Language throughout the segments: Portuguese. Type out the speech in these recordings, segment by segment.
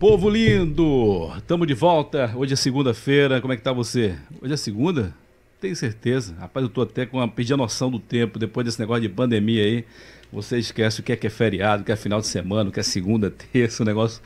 Povo lindo, estamos de volta. Hoje é segunda-feira. Como é que tá você? Hoje é segunda? Tenho certeza. Rapaz, eu tô até com uma perdi a noção do tempo depois desse negócio de pandemia aí. Você esquece o que é que é feriado, o que é final de semana, o que é segunda, terça, o negócio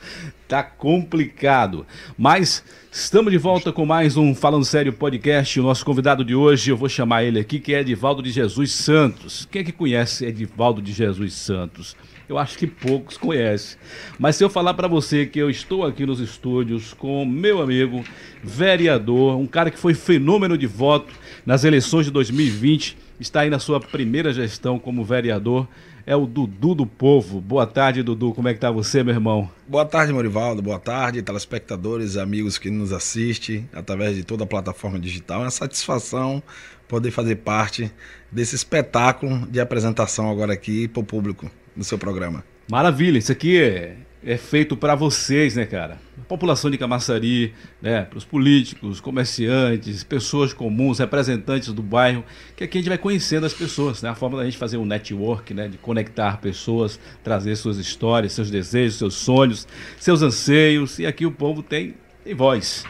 tá complicado. Mas estamos de volta com mais um Falando Sério podcast. O nosso convidado de hoje, eu vou chamar ele aqui, que é Edivaldo de Jesus Santos. Quem é que conhece Edivaldo de Jesus Santos? Eu acho que poucos conhecem. Mas se eu falar para você que eu estou aqui nos estúdios com meu amigo, vereador, um cara que foi fenômeno de voto nas eleições de 2020, está aí na sua primeira gestão como vereador, é o Dudu do Povo. Boa tarde, Dudu. Como é que tá você, meu irmão? Boa tarde, Morivaldo. Boa tarde, telespectadores, amigos que nos assistem através de toda a plataforma digital. É uma satisfação poder fazer parte desse espetáculo de apresentação agora aqui para o público no seu programa. Maravilha, isso aqui é, é feito para vocês, né, cara? População de Camaçari, né, para os políticos, comerciantes, pessoas comuns, representantes do bairro, que aqui a gente vai conhecendo as pessoas, né? A forma da gente fazer um network, né, de conectar pessoas, trazer suas histórias, seus desejos, seus sonhos, seus anseios, e aqui o povo tem, tem voz.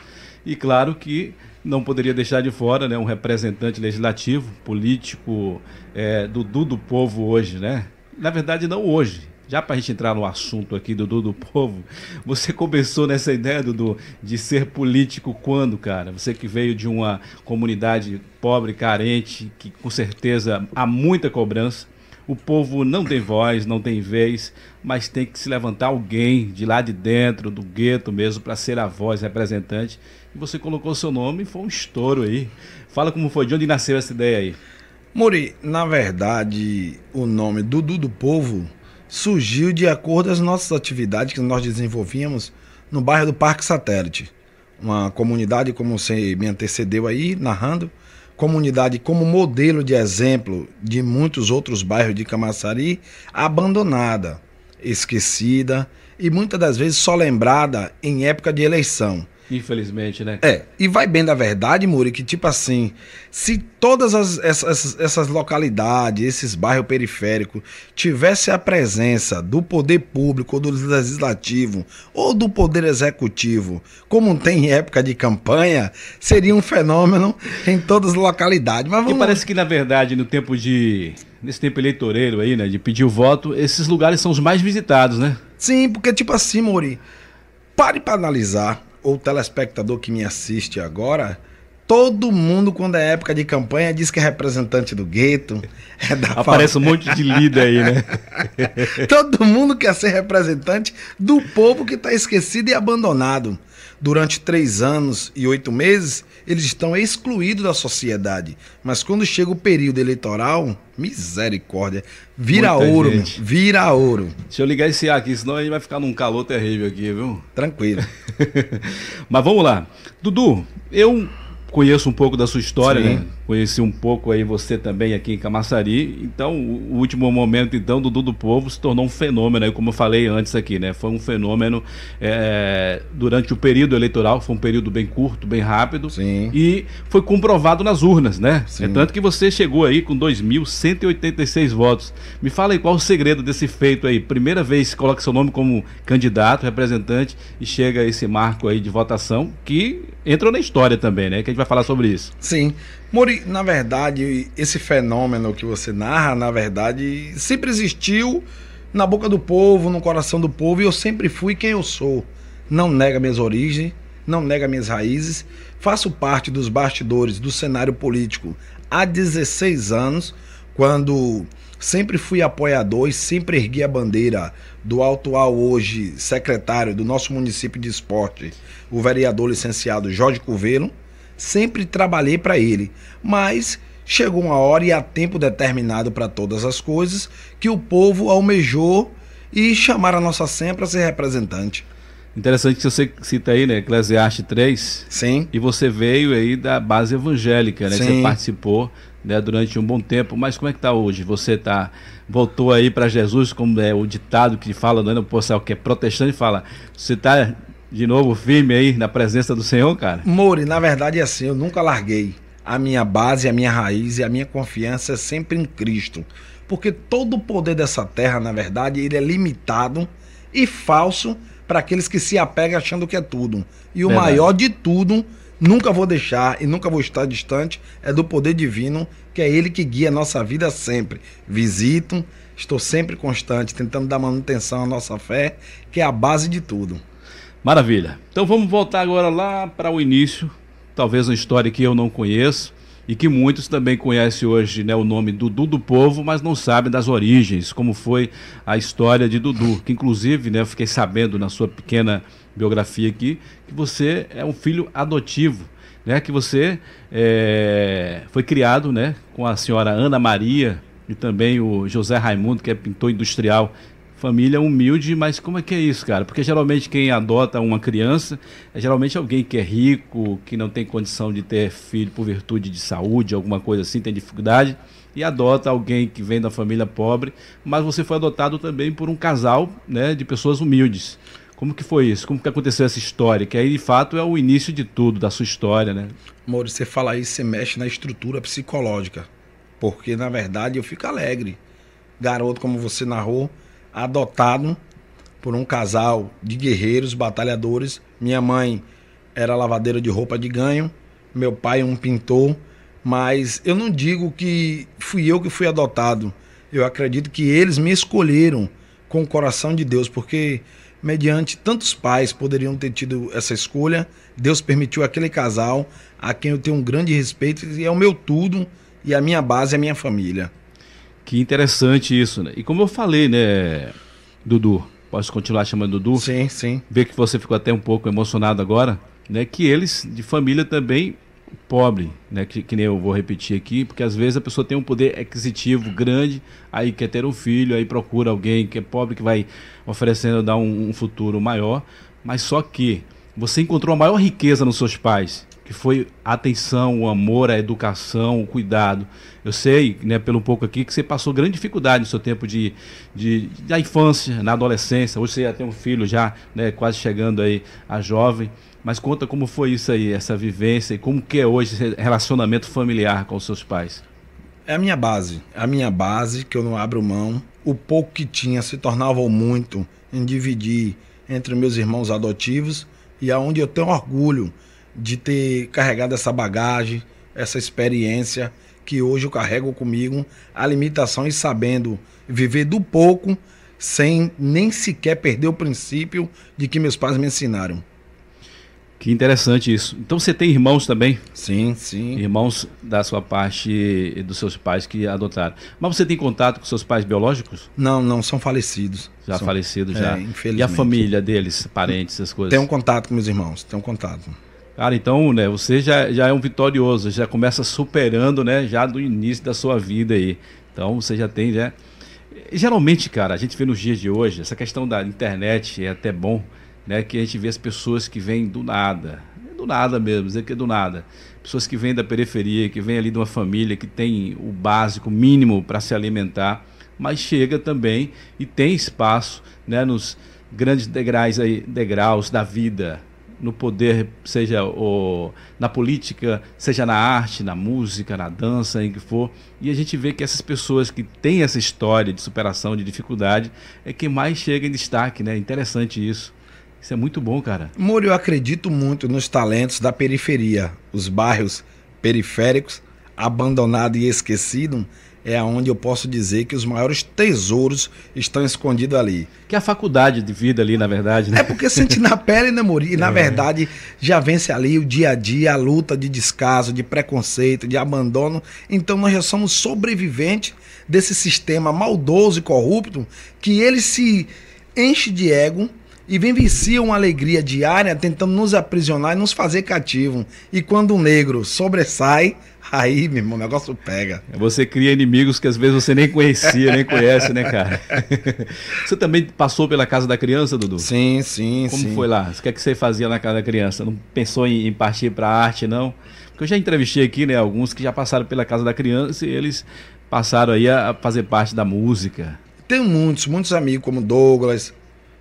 E claro que não poderia deixar de fora né, um representante legislativo, político, é, do, do povo hoje, né? na verdade, não hoje. Já para a gente entrar no assunto aqui, Dudu do Povo, você começou nessa ideia, Dudu, de ser político quando, cara? Você que veio de uma comunidade pobre, carente, que com certeza há muita cobrança. O povo não tem voz, não tem vez, mas tem que se levantar alguém de lá de dentro, do gueto mesmo, para ser a voz representante. E você colocou seu nome e foi um estouro aí. Fala como foi, de onde nasceu essa ideia aí? Muri, na verdade, o nome Dudu do Povo surgiu de acordo com as nossas atividades que nós desenvolvíamos no bairro do Parque Satélite. Uma comunidade, como você me antecedeu aí, narrando, comunidade como modelo de exemplo de muitos outros bairros de Camaçari, abandonada, esquecida e muitas das vezes só lembrada em época de eleição. Infelizmente, né? É, e vai bem da verdade, Muri, que tipo assim, se todas as, essas, essas localidades, esses bairros periféricos, tivesse a presença do poder público, ou do legislativo, ou do poder executivo, como tem em época de campanha, seria um fenômeno em todas as localidades. Mas vamos... E parece que, na verdade, no tempo de. Nesse tempo eleitoreiro aí, né? De pedir o voto, esses lugares são os mais visitados, né? Sim, porque, tipo assim, Muri, pare para analisar ou telespectador que me assiste agora, todo mundo, quando é época de campanha, diz que é representante do gueto. É da Aparece um monte de líder aí, né? todo mundo quer ser representante do povo que está esquecido e abandonado durante três anos e oito meses, eles estão excluídos da sociedade. Mas quando chega o período eleitoral, misericórdia, vira Muita ouro, gente. vira ouro. Deixa eu ligar esse ar aqui, senão a gente vai ficar num calor terrível aqui, viu? Tranquilo. Mas vamos lá. Dudu, eu conheço um pouco da sua história, Sim. né? Conheci um pouco aí você também aqui em Camaçari. Então, o último momento então do Dudu Povo se tornou um fenômeno, aí, como eu falei antes aqui, né? Foi um fenômeno é, durante o período eleitoral, foi um período bem curto, bem rápido. Sim. E foi comprovado nas urnas, né? Sim. É tanto que você chegou aí com 2.186 votos. Me fala aí qual o segredo desse feito aí. Primeira vez que coloca seu nome como candidato, representante, e chega esse marco aí de votação que entrou na história também, né? Que a gente vai falar sobre isso. Sim. Mori, na verdade, esse fenômeno que você narra, na verdade, sempre existiu na boca do povo, no coração do povo, e eu sempre fui quem eu sou. Não nega minhas origens, não nega minhas raízes, faço parte dos bastidores do cenário político há 16 anos, quando sempre fui apoiador e sempre ergui a bandeira do atual hoje secretário do nosso município de esporte, o vereador licenciado Jorge Coveiro, sempre trabalhei para ele, mas chegou uma hora e há tempo determinado para todas as coisas que o povo almejou e chamar a nossa senha para ser representante. Interessante que você cita aí, né, Eclesiastes 3. Sim. E você veio aí da base evangélica, né? Sim. Você participou né, durante um bom tempo. Mas como é que está hoje? Você tá voltou aí para Jesus, como é o ditado que fala, não é? O pessoal que é protestante fala, você está de novo firme aí na presença do Senhor, cara? Mori, na verdade é assim, eu nunca larguei. A minha base, a minha raiz e a minha confiança é sempre em Cristo. Porque todo o poder dessa terra, na verdade, ele é limitado e falso para aqueles que se apegam achando que é tudo. E o Verdade. maior de tudo, nunca vou deixar e nunca vou estar distante, é do poder divino, que é ele que guia a nossa vida sempre. Visito, estou sempre constante, tentando dar manutenção à nossa fé, que é a base de tudo. Maravilha. Então vamos voltar agora lá para o início, talvez uma história que eu não conheço e que muitos também conhecem hoje né, o nome Dudu do Povo, mas não sabem das origens, como foi a história de Dudu, que inclusive né, eu fiquei sabendo na sua pequena biografia aqui que você é um filho adotivo, né, que você é, foi criado né, com a senhora Ana Maria e também o José Raimundo, que é pintor industrial família humilde, mas como é que é isso, cara? Porque geralmente quem adota uma criança é geralmente alguém que é rico, que não tem condição de ter filho por virtude de saúde, alguma coisa assim, tem dificuldade, e adota alguém que vem da família pobre, mas você foi adotado também por um casal, né, de pessoas humildes. Como que foi isso? Como que aconteceu essa história? Que aí, de fato, é o início de tudo, da sua história, né? Maurício, você fala isso, você mexe na estrutura psicológica. Porque, na verdade, eu fico alegre. Garoto, como você narrou, adotado por um casal de guerreiros, batalhadores. Minha mãe era lavadeira de roupa de ganho, meu pai um pintor, mas eu não digo que fui eu que fui adotado. Eu acredito que eles me escolheram com o coração de Deus, porque mediante tantos pais poderiam ter tido essa escolha, Deus permitiu aquele casal a quem eu tenho um grande respeito e é o meu tudo e a minha base é a minha família. Que interessante isso, né? E como eu falei, né, Dudu? Posso continuar chamando Dudu? Sim, sim. Ver que você ficou até um pouco emocionado agora, né? Que eles, de família também pobre, né? Que, que nem eu vou repetir aqui, porque às vezes a pessoa tem um poder aquisitivo grande, aí quer ter um filho, aí procura alguém que é pobre que vai oferecendo dar um, um futuro maior, mas só que você encontrou a maior riqueza nos seus pais, que foi a atenção, o amor, a educação, o cuidado. Eu sei, né, pelo pouco aqui, que você passou grande dificuldade no seu tempo de, de, da infância, na adolescência. Hoje você já tem um filho já, né, quase chegando aí a jovem. Mas conta como foi isso aí, essa vivência e como que é hoje esse relacionamento familiar com os seus pais. É a minha base, é a minha base que eu não abro mão. O pouco que tinha se tornava muito em dividir entre meus irmãos adotivos e aonde eu tenho orgulho de ter carregado essa bagagem, essa experiência que hoje eu carrego comigo, a limitação e sabendo viver do pouco sem nem sequer perder o princípio de que meus pais me ensinaram. Que interessante isso. Então você tem irmãos também? Sim, sim. Irmãos da sua parte e dos seus pais que adotaram. Mas você tem contato com seus pais biológicos? Não, não, são falecidos. Já são, falecidos, já. É, infelizmente. E a família deles, parentes, essas coisas? Tenho um contato com meus irmãos, tenho um contato. Cara, então, né, você já, já é um vitorioso, já começa superando, né, já do início da sua vida aí. Então, você já tem, né? Geralmente, cara, a gente vê nos dias de hoje, essa questão da internet é até bom, né, que a gente vê as pessoas que vêm do nada, do nada mesmo, dizer que é do nada. Pessoas que vêm da periferia, que vêm ali de uma família que tem o básico, mínimo para se alimentar, mas chega também e tem espaço, né, nos grandes degraus aí, degraus da vida, no poder, seja o, na política, seja na arte, na música, na dança, em que for. E a gente vê que essas pessoas que têm essa história de superação, de dificuldade, é quem mais chega em destaque, né? Interessante isso. Isso é muito bom, cara. Moro, eu acredito muito nos talentos da periferia, os bairros periféricos, abandonados e esquecidos, é aonde eu posso dizer que os maiores tesouros estão escondidos ali. Que é a faculdade de vida ali, na verdade, né? É porque sente na pele, né, Mori? E na é. verdade já vence ali o dia a dia, a luta de descaso, de preconceito, de abandono. Então nós já somos sobreviventes desse sistema maldoso e corrupto que ele se enche de ego e vivencia uma alegria diária tentando nos aprisionar e nos fazer cativo. E quando o negro sobressai, Aí, meu irmão, o negócio pega. Você cria inimigos que às vezes você nem conhecia, nem conhece, né, cara? Você também passou pela casa da criança, Dudu? Sim, sim, Como sim. foi lá? O que é que você fazia na casa da criança? Não pensou em, partir para a arte, não? Porque eu já entrevistei aqui, né, alguns que já passaram pela casa da criança e eles passaram aí a fazer parte da música. Tem muitos, muitos amigos, como Douglas,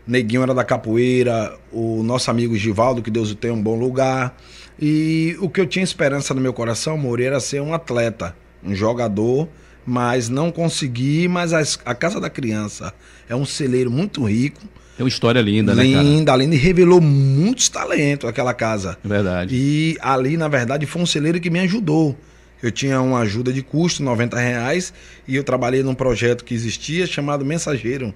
Neguinho era da capoeira, o nosso amigo Givaldo, que Deus o tenha um bom lugar. E o que eu tinha esperança no meu coração, Moreira, era ser um atleta, um jogador, mas não consegui. Mas a, a Casa da Criança é um celeiro muito rico, Tem uma história linda, né, linda, cara? Linda, linda, e revelou muitos talentos aquela casa. É verdade. E ali, na verdade, foi um celeiro que me ajudou. Eu tinha uma ajuda de custo, 90 reais, e eu trabalhei num projeto que existia chamado Mensageiro.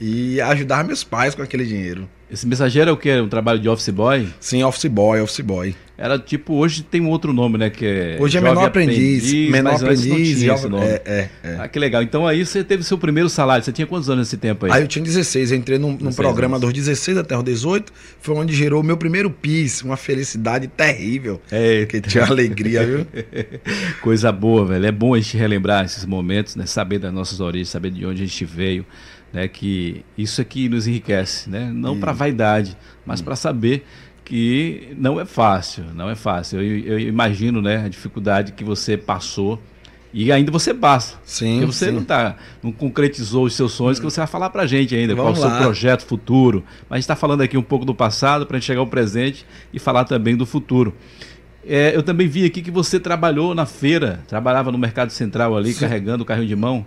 E ajudar meus pais com aquele dinheiro. Esse mensageiro é o que? Um trabalho de office boy? Sim, office boy, office boy. Era tipo, hoje tem um outro nome, né? Que é hoje é menor aprendiz, aprendiz, menor aprendiz. Jovem, esse nome. É, é, é. Ah, que legal. Então aí você teve seu primeiro salário. Você tinha quantos anos nesse tempo aí? Aí eu tinha 16. Eu entrei num, num programa anos. dos 16 até os 18. Foi onde gerou o meu primeiro PIS. Uma felicidade terrível. É. Que tinha alegria, viu? Coisa boa, velho. É bom a gente relembrar esses momentos, né? Saber das nossas origens, saber de onde a gente veio né, que isso é que nos enriquece, né? não para vaidade, mas para saber que não é fácil, não é fácil. Eu, eu, imagino né, a dificuldade que você passou e ainda você passa. Sim. Porque você sim. não tá, não concretizou os seus sonhos que você vai falar para a gente ainda, Vamos qual é o seu projeto futuro. Mas a gente está falando aqui um pouco do passado para a gente chegar ao presente e falar também do futuro. É, eu também vi aqui que você trabalhou na feira, trabalhava no Mercado Central ali, Sim. carregando o carrinho de mão.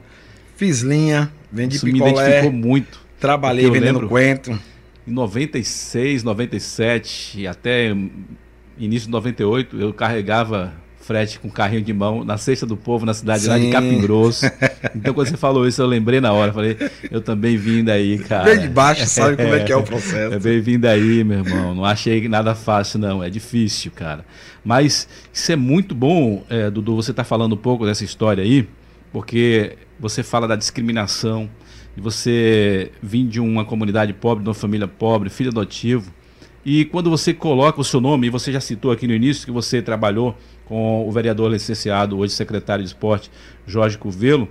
Fiz linha, vendi Isso me picolé, identificou muito. trabalhei vendendo quento. Em 96, 97 e até início de 98, eu carregava frete com carrinho de mão na Cesta do Povo, na cidade lá de Sim. Capim Grosso. Então, quando você falou isso, eu lembrei na hora. Falei, eu também vim daí, cara. Bem de baixo, sabe como é que é o processo. É bem vindo aí, meu irmão. Não achei nada fácil, não. É difícil, cara. Mas isso é muito bom, é, Dudu, você está falando um pouco dessa história aí, porque você fala da discriminação, de você vir de uma comunidade pobre, de uma família pobre, filho adotivo. E quando você coloca o seu nome, e você já citou aqui no início que você trabalhou com o vereador licenciado, hoje secretário de esporte, Jorge Covelo,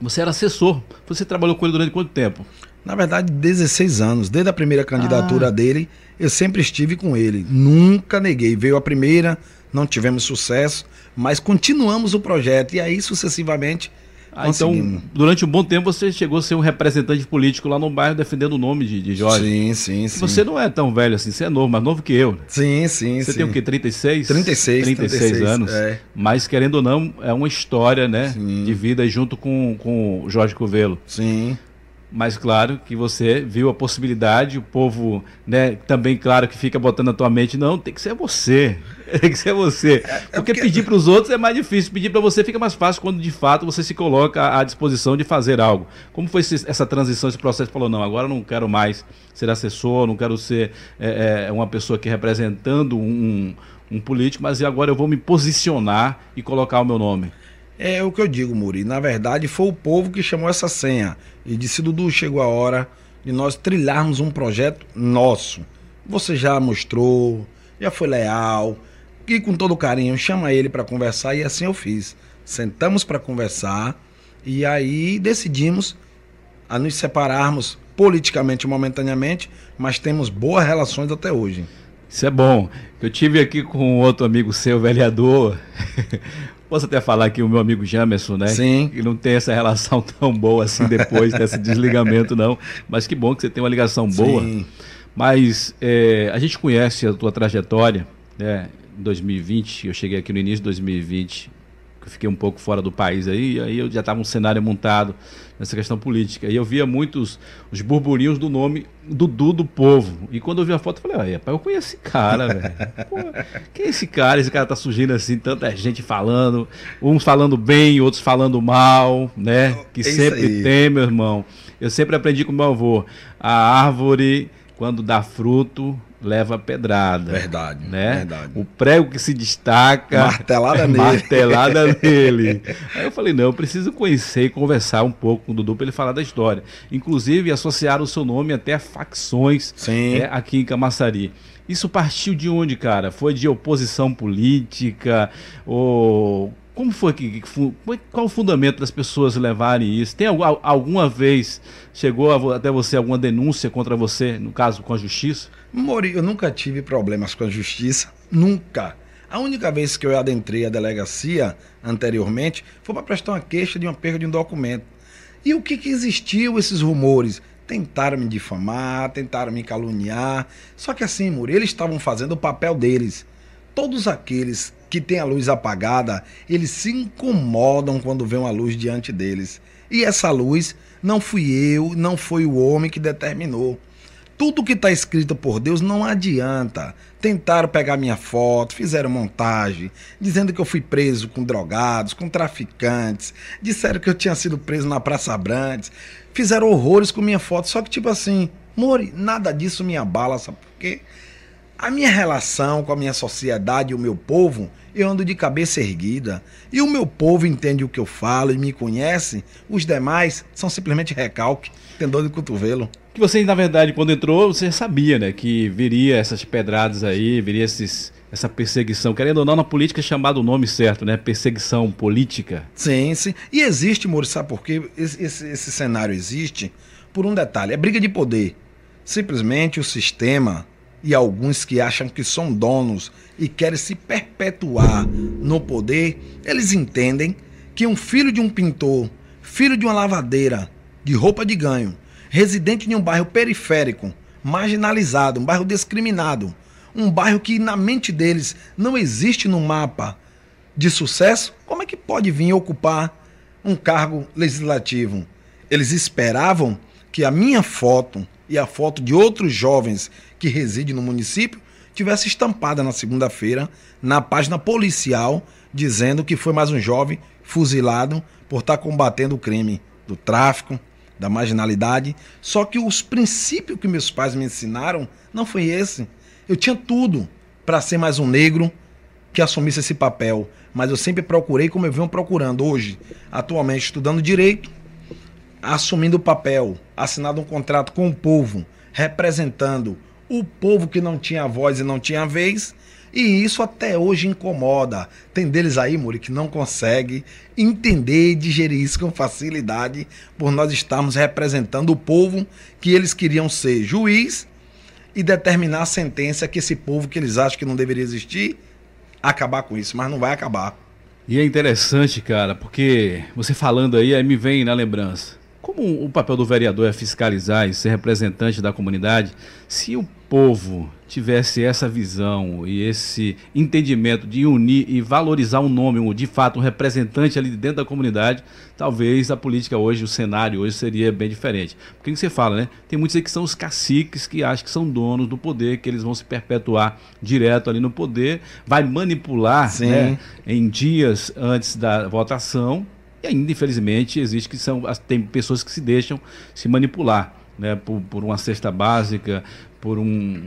você era assessor. Você trabalhou com ele durante quanto tempo? Na verdade, 16 anos. Desde a primeira candidatura Ah. dele, eu sempre estive com ele. Nunca neguei. Veio a primeira, não tivemos sucesso, mas continuamos o projeto. E aí, sucessivamente, Ah, então, durante um bom tempo você chegou a ser um representante político lá no bairro defendendo o nome de, de Jorge. Sim, sim, sim. Você não é tão velho assim, você é novo, mais novo que eu. Sim, sim, Você sim. tem o quê? 36? 36, 36 36, anos. é. Mas, querendo ou não, é uma história, né? Sim. De vida junto com, com o Jorge Covelo. Sim. Mas claro que você viu a possibilidade, o povo, né, também claro que fica botando na tua mente, não, tem que ser você. Tem que ser você. porque, porque- pedir para os outros é mais difícil, pedir para você fica mais fácil quando de fato você se coloca à disposição de fazer algo. Como foi esse- essa transição, esse processo? Falou, não, agora eu não quero mais ser assessor, não quero ser é, é, uma pessoa que representando um, um político, mas agora eu vou me posicionar e colocar o meu nome. É o que eu digo, Muri. Na verdade, foi o povo que chamou essa senha e disse: Dudu, chegou a hora de nós trilharmos um projeto nosso. Você já mostrou, já foi leal, e com todo carinho chama ele para conversar e assim eu fiz. Sentamos para conversar e aí decidimos a nos separarmos politicamente momentaneamente, mas temos boas relações até hoje. Isso é bom. Eu tive aqui com outro amigo seu, vereador. Posso até falar aqui o meu amigo Jamerson, né? Sim. Que não tem essa relação tão boa assim depois desse desligamento, não. Mas que bom que você tem uma ligação boa. Sim. Mas é, a gente conhece a tua trajetória, né? Em 2020, eu cheguei aqui no início de 2020, que eu fiquei um pouco fora do país aí, e aí eu já estava um cenário montado nessa questão política. E eu via muitos os burburinhos do nome Dudu do Povo. E quando eu vi a foto, eu falei, rapaz, eu conheço esse cara, velho. Quem é esse cara? Esse cara tá surgindo assim, tanta gente falando, uns falando bem, outros falando mal, né? Que É sempre aí. tem, meu irmão. Eu sempre aprendi com meu avô. A árvore, quando dá fruto, leva pedrada. Verdade, Né? verdade. O prego que se destaca. Martelada nele. Martelada nele. Aí eu falei, não, eu preciso conhecer e conversar um pouco com o Dudu para ele falar da história. Inclusive, associar o seu nome até a facções Sim. é, aqui em Camaçari. Isso partiu de onde, cara? Foi de oposição política? Ou como foi que, fu- qual o fundamento das pessoas levarem isso? Tem algum- alguma vez chegou a até você alguma denúncia contra você, no caso com a justiça? Mori, eu nunca tive problemas com a justiça, nunca. A única vez que eu adentrei a delegacia anteriormente foi para prestar uma queixa de uma perda de um documento. E o que, que existiu esses rumores? Tentaram me difamar, tentaram me caluniar. Só que assim, Muri, eles estavam fazendo o papel deles. Todos aqueles que têm a luz apagada, eles se incomodam quando vê uma luz diante deles. E essa luz não fui eu, não foi o homem que determinou. tudo que está escrito por Deus não adianta. Tentaram pegar minha foto, fizeram montagem, dizendo que eu fui preso com drogados, com traficantes, disseram que eu tinha sido preso na Praça Brandes, fizeram horrores com minha foto, só que tipo assim, Mori, nada disso me abala, sabe por quê? A minha relação com a minha sociedade e o meu povo, eu ando de cabeça erguida. E o meu povo entende o que eu falo e me conhece. Os demais são simplesmente recalque, tem dor de cotovelo. Que você, na verdade, quando entrou, você sabia, né? Que viria essas pedradas aí, viria esses, essa perseguição. Querendo ou não, na política é chamado o nome certo, né? Perseguição política. Sim, sim. E existe, Moro, sabe por quê? Esse, esse, esse cenário existe por um detalhe: é briga de poder. Simplesmente o sistema e alguns que acham que são donos e querem se perpetuar no poder, eles entendem que um filho de um pintor, filho de uma lavadeira, de roupa de ganho, residente de um bairro periférico, marginalizado, um bairro discriminado, um bairro que na mente deles não existe no mapa de sucesso, como é que pode vir ocupar um cargo legislativo? Eles esperavam que a minha foto e a foto de outros jovens que residem no município tivesse estampada na segunda-feira na página policial dizendo que foi mais um jovem fuzilado por estar combatendo o crime do tráfico, da marginalidade. Só que os princípios que meus pais me ensinaram não foi esse. Eu tinha tudo para ser mais um negro que assumisse esse papel, mas eu sempre procurei como eu venho procurando hoje, atualmente estudando direito, assumindo o papel, assinado um contrato com o povo, representando o povo que não tinha voz e não tinha vez. E isso até hoje incomoda. Tem deles aí, Muri, que não consegue entender e digerir isso com facilidade, por nós estarmos representando o povo que eles queriam ser juiz e determinar a sentença que esse povo que eles acham que não deveria existir, acabar com isso, mas não vai acabar. E é interessante, cara, porque você falando aí, aí me vem na lembrança. Como o papel do vereador é fiscalizar e ser representante da comunidade, se o povo tivesse essa visão e esse entendimento de unir e valorizar um nome, um, de fato, um representante ali dentro da comunidade, talvez a política hoje, o cenário hoje seria bem diferente. Porque você fala, né? Tem muitos aí que são os caciques que acham que são donos do poder, que eles vão se perpetuar direto ali no poder, vai manipular né, em dias antes da votação e ainda, infelizmente, existe que são tem pessoas que se deixam se manipular, né, por, por uma cesta básica, por um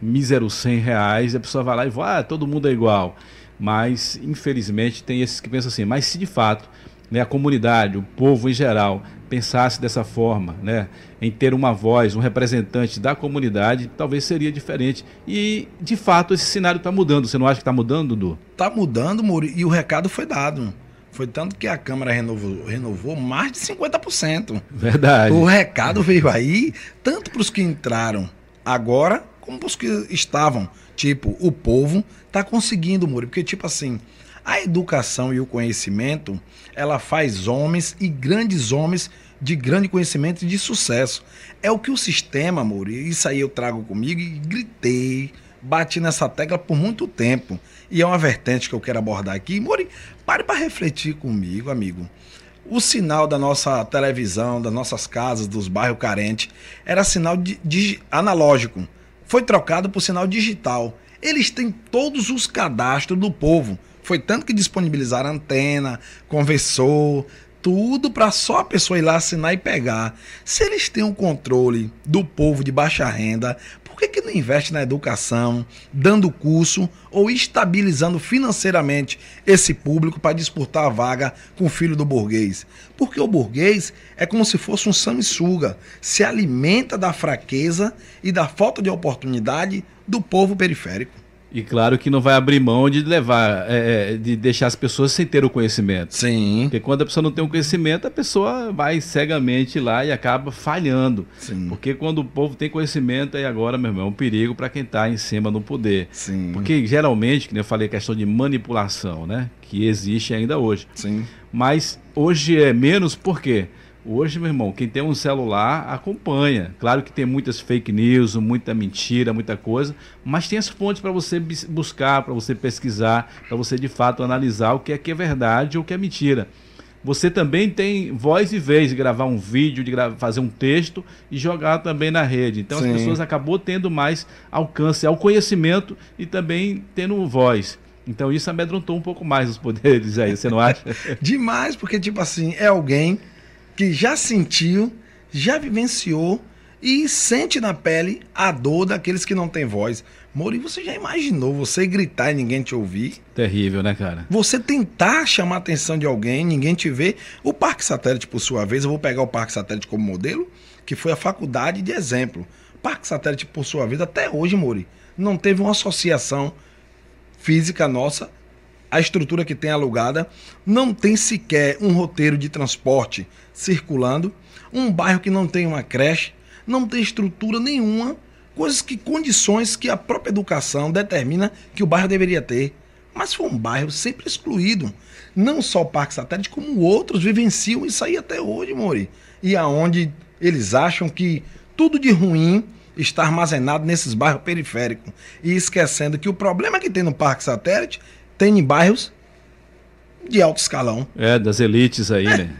mísero 100 reais, a pessoa vai lá e vai, ah, todo mundo é igual. Mas, infelizmente, tem esses que pensam assim. Mas se de fato né, a comunidade, o povo em geral, pensasse dessa forma, né, em ter uma voz, um representante da comunidade, talvez seria diferente. E, de fato, esse cenário está mudando. Você não acha que está mudando, Dudu? Está mudando, Muri, e o recado foi dado. Foi tanto que a Câmara renovou, renovou mais de 50%. Verdade. O recado veio aí, tanto para os que entraram agora, como para os que estavam. Tipo, o povo está conseguindo, Muri. Porque, tipo assim, a educação e o conhecimento, ela faz homens e grandes homens de grande conhecimento e de sucesso. É o que o sistema, Muri, isso aí eu trago comigo e gritei, bati nessa tecla por muito tempo. E é uma vertente que eu quero abordar aqui. Mori, pare para refletir comigo, amigo. O sinal da nossa televisão, das nossas casas, dos bairros carentes, era sinal de, de, analógico. Foi trocado por sinal digital. Eles têm todos os cadastros do povo. Foi tanto que disponibilizaram antena, conversou, tudo para só a pessoa ir lá assinar e pegar. Se eles têm um controle do povo de baixa renda, que, que não investe na educação, dando curso ou estabilizando financeiramente esse público para disputar a vaga com o filho do burguês? Porque o burguês é como se fosse um sanguessuga, se alimenta da fraqueza e da falta de oportunidade do povo periférico. E claro que não vai abrir mão de levar, é, é, de deixar as pessoas sem ter o conhecimento. Sim. Porque quando a pessoa não tem o conhecimento, a pessoa vai cegamente lá e acaba falhando. Sim. Porque quando o povo tem conhecimento, aí agora, meu irmão, é um perigo para quem está em cima do poder. Sim. Porque geralmente, como eu falei, a questão de manipulação, né? Que existe ainda hoje. Sim. Mas hoje é menos por quê? Hoje, meu irmão, quem tem um celular acompanha. Claro que tem muitas fake news, muita mentira, muita coisa, mas tem as fontes para você buscar, para você pesquisar, para você de fato analisar o que é que é verdade ou o que é mentira. você também tem voz e vez de gravar um vídeo, de fazer um texto e jogar também na rede. Então Sim. as pessoas acabou tendo mais alcance ao conhecimento e também tendo voz. Então isso amedrontou um pouco mais os poderes aí, você não acha? Demais, porque tipo assim, é alguém que já sentiu, já vivenciou e sente na pele a dor daqueles que não têm voz. Mori, você já imaginou você gritar e ninguém te ouvir? Terrível, né, cara? Você tentar chamar a atenção de alguém, ninguém te vê. O Parque Satélite, por sua vez, eu vou pegar o Parque Satélite como modelo, que foi a faculdade de exemplo. Parque Satélite, por sua vez, até hoje, Mori, não teve uma associação física nossa, a estrutura que tem alugada, não tem sequer um roteiro de transporte circulando, um bairro que não tem uma creche, não tem estrutura nenhuma, coisas que condições que a própria educação determina que o bairro deveria ter. Mas foi um bairro sempre excluído. Não só o Parque Satélite, como outros vivenciam isso aí até hoje, Mori. E aonde eles acham que tudo de ruim está armazenado nesses bairros periféricos. E esquecendo que o problema que tem no Parque Satélite tem em bairros de alto escalão. É, das elites aí, é. né?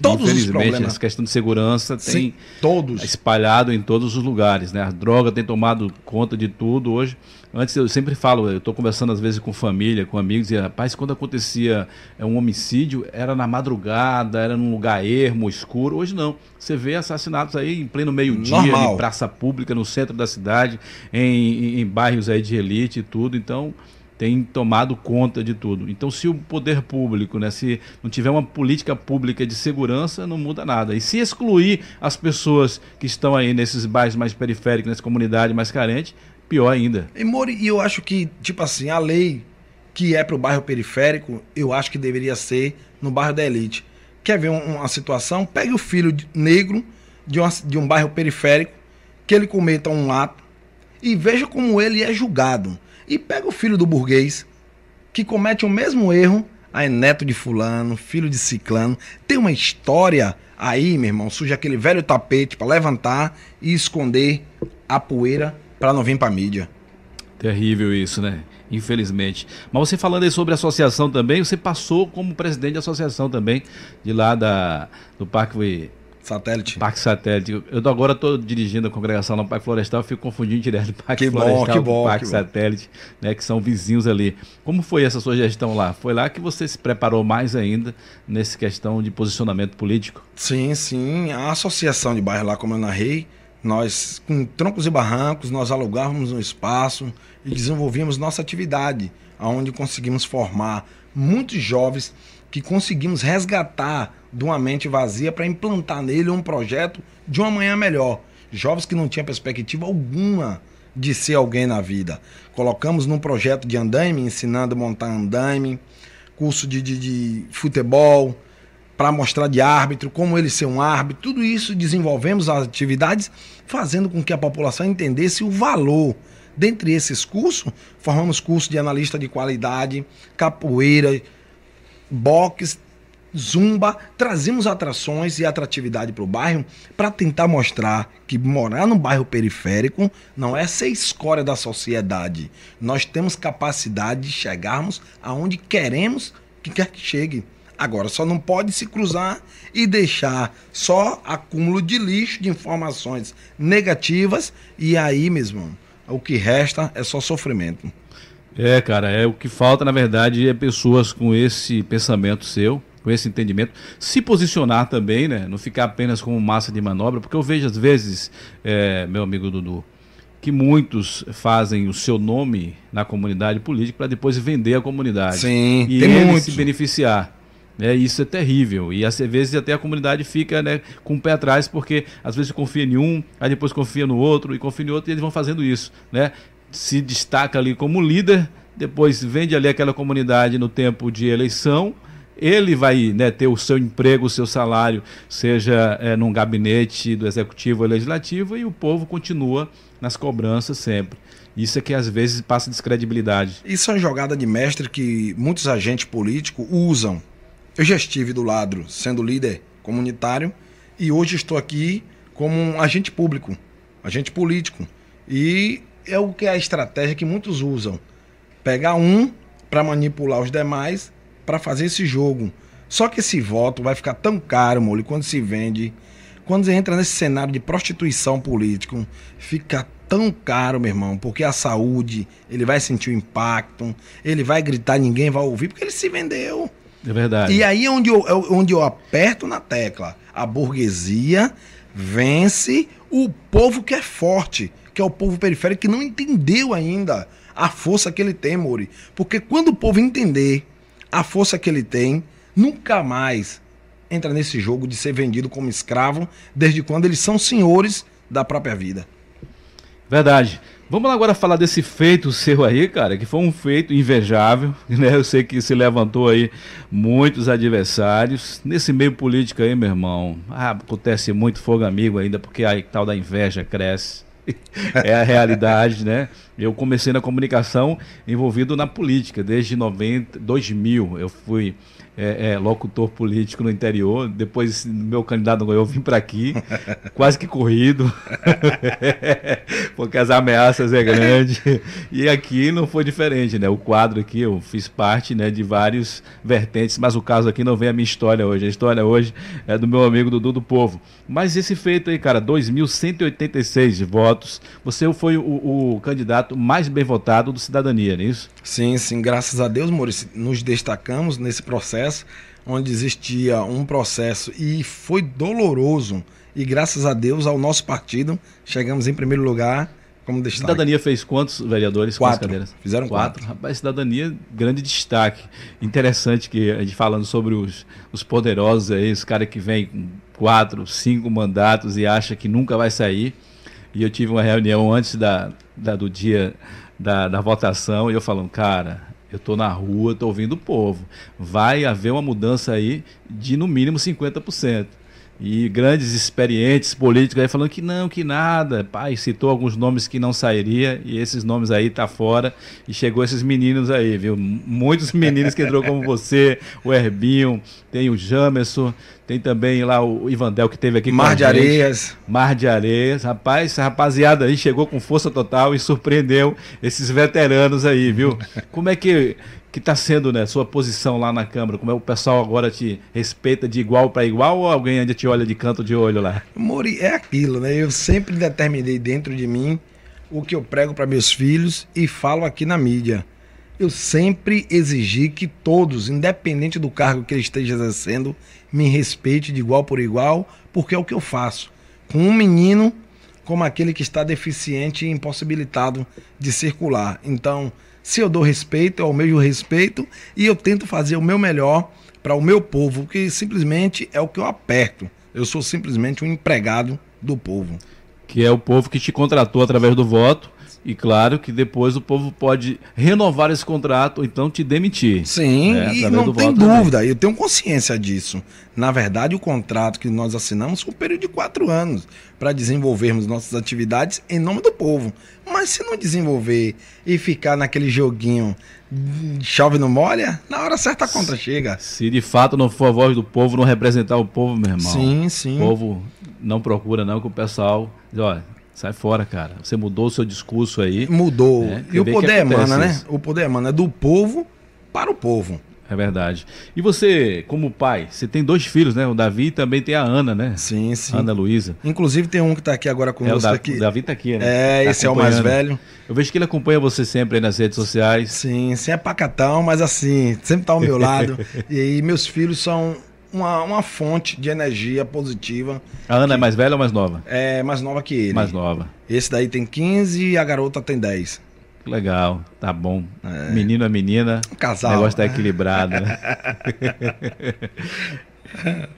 Todos os problemas. essa questão de segurança tem Sim, todos. espalhado em todos os lugares, né? A droga tem tomado conta de tudo hoje. Antes eu sempre falo, eu estou conversando às vezes com família, com amigos, e rapaz, quando acontecia é, um homicídio, era na madrugada, era num lugar ermo, escuro. Hoje não. Você vê assassinatos aí em pleno meio-dia, em praça pública, no centro da cidade, em, em, em bairros aí de elite e tudo. Então, tem tomado conta de tudo. Então, se o poder público, né, se não tiver uma política pública de segurança, não muda nada. E se excluir as pessoas que estão aí nesses bairros mais periféricos, nessa comunidade mais carente, pior ainda. E, Mori, eu acho que, tipo assim, a lei que é para o bairro periférico, eu acho que deveria ser no bairro da elite. Quer ver uma situação? Pegue o filho negro de, uma, de um bairro periférico, que ele cometa um ato, e veja como ele é julgado e pega o filho do burguês, que comete o mesmo erro, aí neto de fulano, filho de ciclano, tem uma história aí, meu irmão, suja aquele velho tapete para levantar e esconder a poeira para não vir para mídia. Terrível isso, né? Infelizmente. Mas você falando aí sobre associação também, você passou como presidente da associação também, de lá da, do Parque Satélite. Parque Satélite. Eu agora estou dirigindo a congregação no Parque Florestal, fico confundindo direto Parque que Florestal bom, que bom, Parque que Satélite, né, que são vizinhos ali. Como foi essa sua gestão lá? Foi lá que você se preparou mais ainda nessa questão de posicionamento político? Sim, sim. A associação de bairro lá, como eu narrei, nós, com troncos e barrancos, nós alugávamos um espaço e desenvolvíamos nossa atividade, onde conseguimos formar muitos jovens que conseguimos resgatar de uma mente vazia para implantar nele um projeto de uma manhã melhor. Jovens que não tinham perspectiva alguma de ser alguém na vida. Colocamos num projeto de andaime, ensinando a montar andaime, curso de, de, de futebol, para mostrar de árbitro, como ele ser um árbitro, tudo isso desenvolvemos as atividades, fazendo com que a população entendesse o valor. Dentre esses cursos, formamos curso de analista de qualidade, capoeira, box, zumba, trazemos atrações e atratividade para o bairro para tentar mostrar que morar no bairro periférico não é ser escória da sociedade. Nós temos capacidade de chegarmos aonde queremos que quer que chegue. Agora, só não pode se cruzar e deixar só acúmulo de lixo, de informações negativas, e aí, mesmo, o que resta é só sofrimento. É, cara, é o que falta, na verdade, é pessoas com esse pensamento seu, com esse entendimento, se posicionar também, né? Não ficar apenas como massa de manobra, porque eu vejo às vezes, é, meu amigo Dudu, que muitos fazem o seu nome na comunidade política para depois vender a comunidade. Sim, e tem ele se beneficiar. É, isso é terrível. E às vezes até a comunidade fica né, com o pé atrás, porque às vezes confia em um, aí depois confia no outro, e confia no outro, e eles vão fazendo isso. Né? Se destaca ali como líder, depois vende ali aquela comunidade no tempo de eleição, ele vai né, ter o seu emprego, o seu salário, seja é, num gabinete do executivo ou legislativo, e o povo continua nas cobranças sempre. Isso é que às vezes passa descredibilidade. Isso é uma jogada de mestre que muitos agentes políticos usam. Eu já estive do lado sendo líder comunitário e hoje estou aqui como um agente público, agente político. E é o que é a estratégia que muitos usam. Pegar um para manipular os demais para fazer esse jogo. Só que esse voto vai ficar tão caro, Mole, quando se vende, quando você entra nesse cenário de prostituição político, fica tão caro, meu irmão, porque a saúde, ele vai sentir o impacto, ele vai gritar, ninguém vai ouvir, porque ele se vendeu. É verdade. E aí é onde eu, é onde eu aperto na tecla. A burguesia vence o povo que é forte, que é o povo periférico que não entendeu ainda a força que ele tem, Mori. Porque quando o povo entender a força que ele tem, nunca mais entra nesse jogo de ser vendido como escravo, desde quando eles são senhores da própria vida. Verdade. Vamos agora falar desse feito seu aí, cara, que foi um feito invejável, né? Eu sei que se levantou aí muitos adversários. Nesse meio político aí, meu irmão, ah, acontece muito fogo amigo ainda, porque a tal da inveja cresce. É a realidade, né? Eu comecei na comunicação envolvido na política desde 90, 2000. Eu fui é, é, locutor político no interior. Depois, meu candidato ganhou, eu vim para aqui, quase que corrido, porque as ameaças é grande. E aqui não foi diferente, né? O quadro aqui, eu fiz parte né, de vários vertentes, mas o caso aqui não vem a minha história hoje. A história hoje é do meu amigo Dudu do Povo. Mas esse feito aí, cara, 2.186 votos. Você foi o, o candidato mais bem votado do Cidadania, não é isso? Sim, sim. Graças a Deus, Maurício, nos destacamos nesse processo processo, onde existia um processo e foi doloroso. E graças a Deus, ao nosso partido, chegamos em primeiro lugar como destaque. Cidadania fez quantos vereadores quatro. Fizeram quatro. quatro. Rapaz, cidadania, grande destaque. Interessante que a gente falando sobre os, os poderosos aí, os caras que vêm com quatro, cinco mandatos e acha que nunca vai sair. E eu tive uma reunião antes da, da do dia da, da votação e eu falando, cara, eu estou na rua, estou ouvindo o povo. Vai haver uma mudança aí de no mínimo 50%. E grandes experientes políticos aí falando que não, que nada. Pai, citou alguns nomes que não sairia e esses nomes aí tá fora. E chegou esses meninos aí, viu? Muitos meninos que entrou como você, o Herbinho, tem o Jamerson, tem também lá o Ivandel que teve aqui Mar de Areias. Mar de Areias. Rapaz, essa rapaziada aí chegou com força total e surpreendeu esses veteranos aí, viu? Como é que que está sendo né, sua posição lá na Câmara? Como é o pessoal agora te respeita de igual para igual ou alguém ainda te olha de canto de olho lá? Mori, é aquilo, né? Eu sempre determinei dentro de mim o que eu prego para meus filhos e falo aqui na mídia. Eu sempre exigi que todos, independente do cargo que ele esteja exercendo, me respeite de igual por igual, porque é o que eu faço. Com um menino como aquele que está deficiente e impossibilitado de circular. Então, se eu dou respeito, eu almejo respeito e eu tento fazer o meu melhor para o meu povo, que simplesmente é o que eu aperto. Eu sou simplesmente um empregado do povo. Que é o povo que te contratou através do voto e claro que depois o povo pode renovar esse contrato ou então te demitir. Sim, né, e não tem dúvida, também. eu tenho consciência disso. Na verdade, o contrato que nós assinamos foi um período de quatro anos para desenvolvermos nossas atividades em nome do povo. Mas se não desenvolver e ficar naquele joguinho chove não molha, na hora certa a conta chega. Se de fato não for a voz do povo, não representar o povo, meu irmão. Sim, sim. O povo não procura não que o pessoal diz, olha, Sai fora, cara. Você mudou o seu discurso aí. Mudou. Né? E o poder emana, né? O poder emana é do povo para o povo. É verdade. E você, como pai, você tem dois filhos, né? O Davi e também tem a Ana, né? Sim, sim. Ana Luísa. Inclusive tem um que está aqui agora conosco. É, o, da, aqui. o Davi está aqui, né? É, tá esse é o mais velho. Eu vejo que ele acompanha você sempre aí nas redes sociais. Sim, sim, é pacatão, mas assim, sempre está ao meu lado. e meus filhos são uma, uma fonte de energia positiva. A Ana é mais velha ou mais nova? É mais nova que ele. Mais nova. Esse daí tem 15 e a garota tem 10. Legal, tá bom. É. Menino a menina. Um casal. O negócio tá equilibrado, né?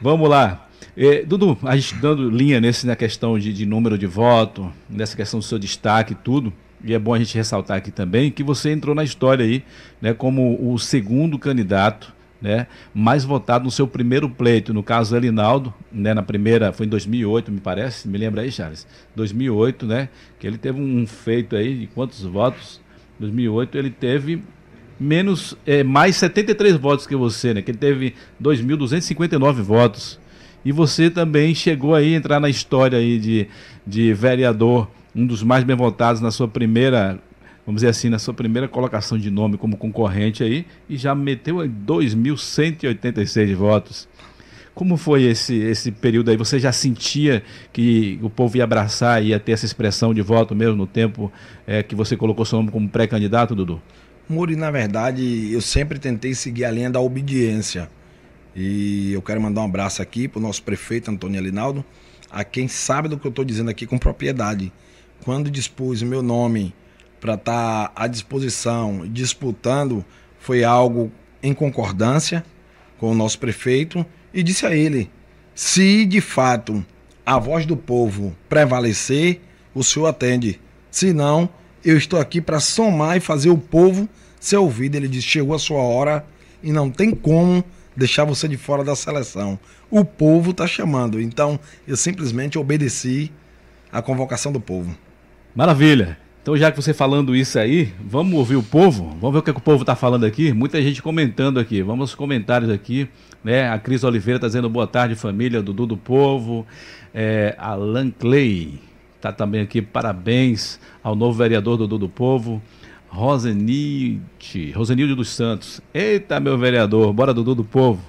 Vamos lá. É, Dudu, a gente dando linha nesse, na questão de, de número de voto, nessa questão do seu destaque e tudo, e é bom a gente ressaltar aqui também que você entrou na história aí, né, como o segundo candidato né, mais votado no seu primeiro pleito, no caso Elinaldo, né, na primeira, foi em 2008, me parece, me lembra aí, Charles? 2008, né, que ele teve um feito aí de quantos votos? 2008 ele teve menos, é, mais 73 votos que você, né, que ele teve 2.259 votos. E você também chegou aí a entrar na história aí de, de vereador, um dos mais bem votados na sua primeira vamos dizer assim, na sua primeira colocação de nome como concorrente aí e já meteu 2.186 votos. Como foi esse, esse período aí? Você já sentia que o povo ia abraçar, ia ter essa expressão de voto mesmo no tempo é, que você colocou seu nome como pré-candidato, Dudu? Muri, na verdade, eu sempre tentei seguir a linha da obediência. E eu quero mandar um abraço aqui para o nosso prefeito Antônio Alinaldo, a quem sabe do que eu estou dizendo aqui com propriedade. Quando dispus o meu nome para estar tá à disposição, disputando, foi algo em concordância com o nosso prefeito e disse a ele: se de fato a voz do povo prevalecer, o senhor atende. Se não, eu estou aqui para somar e fazer o povo ser ouvido. Ele disse: chegou a sua hora e não tem como deixar você de fora da seleção. O povo está chamando. Então, eu simplesmente obedeci à convocação do povo. Maravilha. Então, já que você falando isso aí, vamos ouvir o povo? Vamos ver o que, é que o povo está falando aqui? Muita gente comentando aqui. Vamos aos comentários aqui. Né? A Cris Oliveira está dizendo boa tarde, família, Dudu do Povo. É, Alan Clay está também aqui. Parabéns ao novo vereador Dudu do Povo. Rosenilde, Rosenilde dos Santos. Eita, meu vereador, bora Dudu do Povo.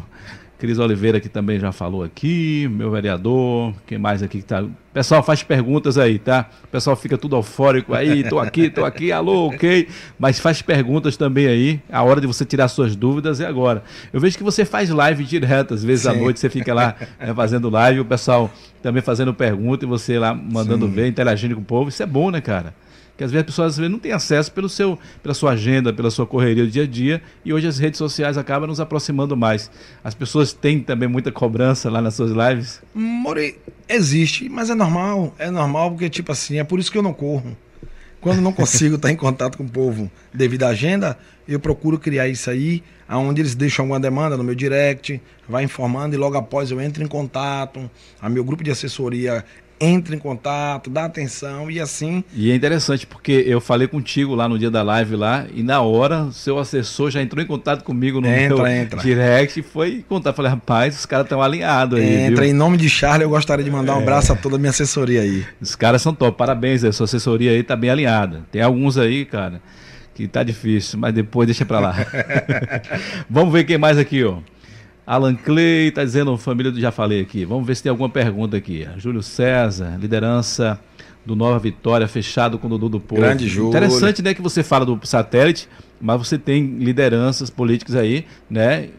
Cris Oliveira que também já falou aqui, meu vereador, quem mais aqui que tá. Pessoal, faz perguntas aí, tá? O pessoal fica tudo eufórico aí, tô aqui, tô aqui, alô, ok. Mas faz perguntas também aí. A hora de você tirar suas dúvidas é agora. Eu vejo que você faz live direto, às vezes Sim. à noite você fica lá é, fazendo live, o pessoal também fazendo pergunta e você lá mandando Sim. ver, interagindo com o povo. Isso é bom, né, cara? Que às vezes as pessoas vezes, não têm acesso pelo seu, pela sua agenda, pela sua correria do dia a dia, e hoje as redes sociais acabam nos aproximando mais. As pessoas têm também muita cobrança lá nas suas lives? More, existe, mas é normal, é normal porque, tipo assim, é por isso que eu não corro. Quando não consigo estar em contato com o povo devido à agenda, eu procuro criar isso aí, aonde eles deixam alguma demanda no meu direct, vai informando e logo após eu entro em contato. A meu grupo de assessoria entra em contato, dá atenção e assim. E é interessante porque eu falei contigo lá no dia da live lá e na hora seu assessor já entrou em contato comigo no entra, meu entra. direct e foi contar. Falei, rapaz, os caras estão alinhados aí. Entra, viu? em nome de Charlie, eu gostaria de mandar um é. abraço a toda a minha assessoria aí. Os caras são top, parabéns, a sua assessoria aí tá bem alinhada. Tem alguns aí, cara, que tá difícil, mas depois deixa pra lá. Vamos ver quem mais aqui, ó. Alan Clay está dizendo, família, já falei aqui. Vamos ver se tem alguma pergunta aqui. Júlio César, liderança do Nova Vitória, fechado com o Dudu do Povo. Grande Júlio. Interessante, né, que você fala do satélite, mas você tem lideranças políticas aí, né?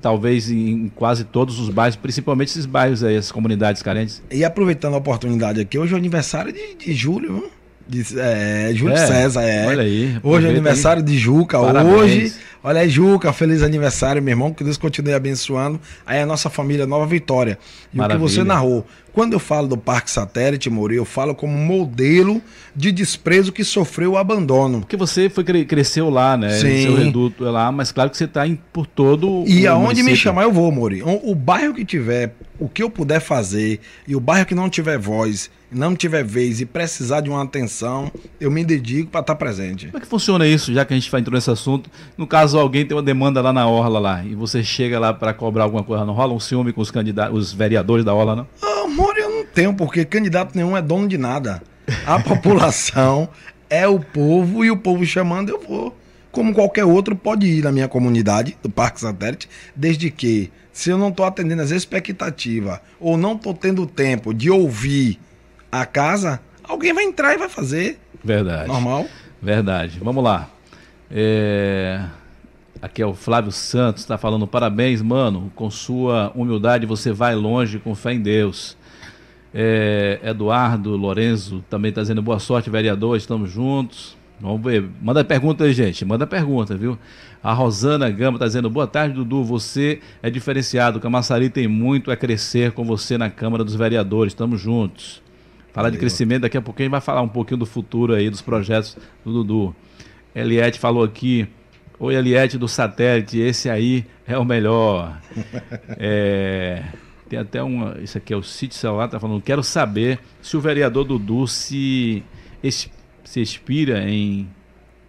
Talvez em quase todos os bairros, principalmente esses bairros aí, as comunidades carentes. E aproveitando a oportunidade aqui, hoje é o aniversário de, de Júlio, viu? De, é, Júlio é, César, é. Olha aí. Hoje é aniversário aí. de Juca. Parabéns. Hoje, olha aí, Juca, feliz aniversário, meu irmão. Que Deus continue abençoando. Aí a nossa família Nova Vitória. E Maravilha. o que você narrou. Quando eu falo do Parque Satélite, Mori, eu falo como modelo de desprezo que sofreu o abandono. Porque você foi cresceu lá, né? Sim. Seu reduto é lá, mas claro que você está por todo E aonde município. me chamar eu vou, Mori. O, o bairro que tiver, o que eu puder fazer, e o bairro que não tiver voz, não tiver vez e precisar de uma atenção, eu me dedico para estar tá presente. Como é que funciona isso, já que a gente entrar nesse assunto? No caso, alguém tem uma demanda lá na Orla lá, e você chega lá para cobrar alguma coisa, não rola um ciúme com os candidatos, os vereadores da Orla, não? Ah, amor, eu não tenho, porque candidato nenhum é dono de nada. A população é o povo e o povo chamando, eu vou. Como qualquer outro, pode ir na minha comunidade do Parque Satélite, desde que, se eu não estou atendendo as expectativas ou não estou tendo tempo de ouvir a casa, alguém vai entrar e vai fazer. Verdade. Normal. Verdade. Vamos lá. É... Aqui é o Flávio Santos, está falando parabéns, mano. Com sua humildade você vai longe com fé em Deus. É... Eduardo Lorenzo também está dizendo boa sorte, vereador. Estamos juntos. Vamos ver. Manda pergunta aí, gente. Manda pergunta, viu? A Rosana Gama está dizendo: Boa tarde, Dudu. Você é diferenciado. Camaçari tem muito a crescer com você na Câmara dos Vereadores. Estamos juntos. Falar de crescimento, daqui a pouco a gente vai falar um pouquinho do futuro aí, dos projetos do Dudu. Eliette falou aqui. Oi, Eliette do satélite, esse aí é o melhor. é, tem até uma. Isso aqui é o Sítio Celular, tá falando. Quero saber se o vereador Dudu se, se inspira em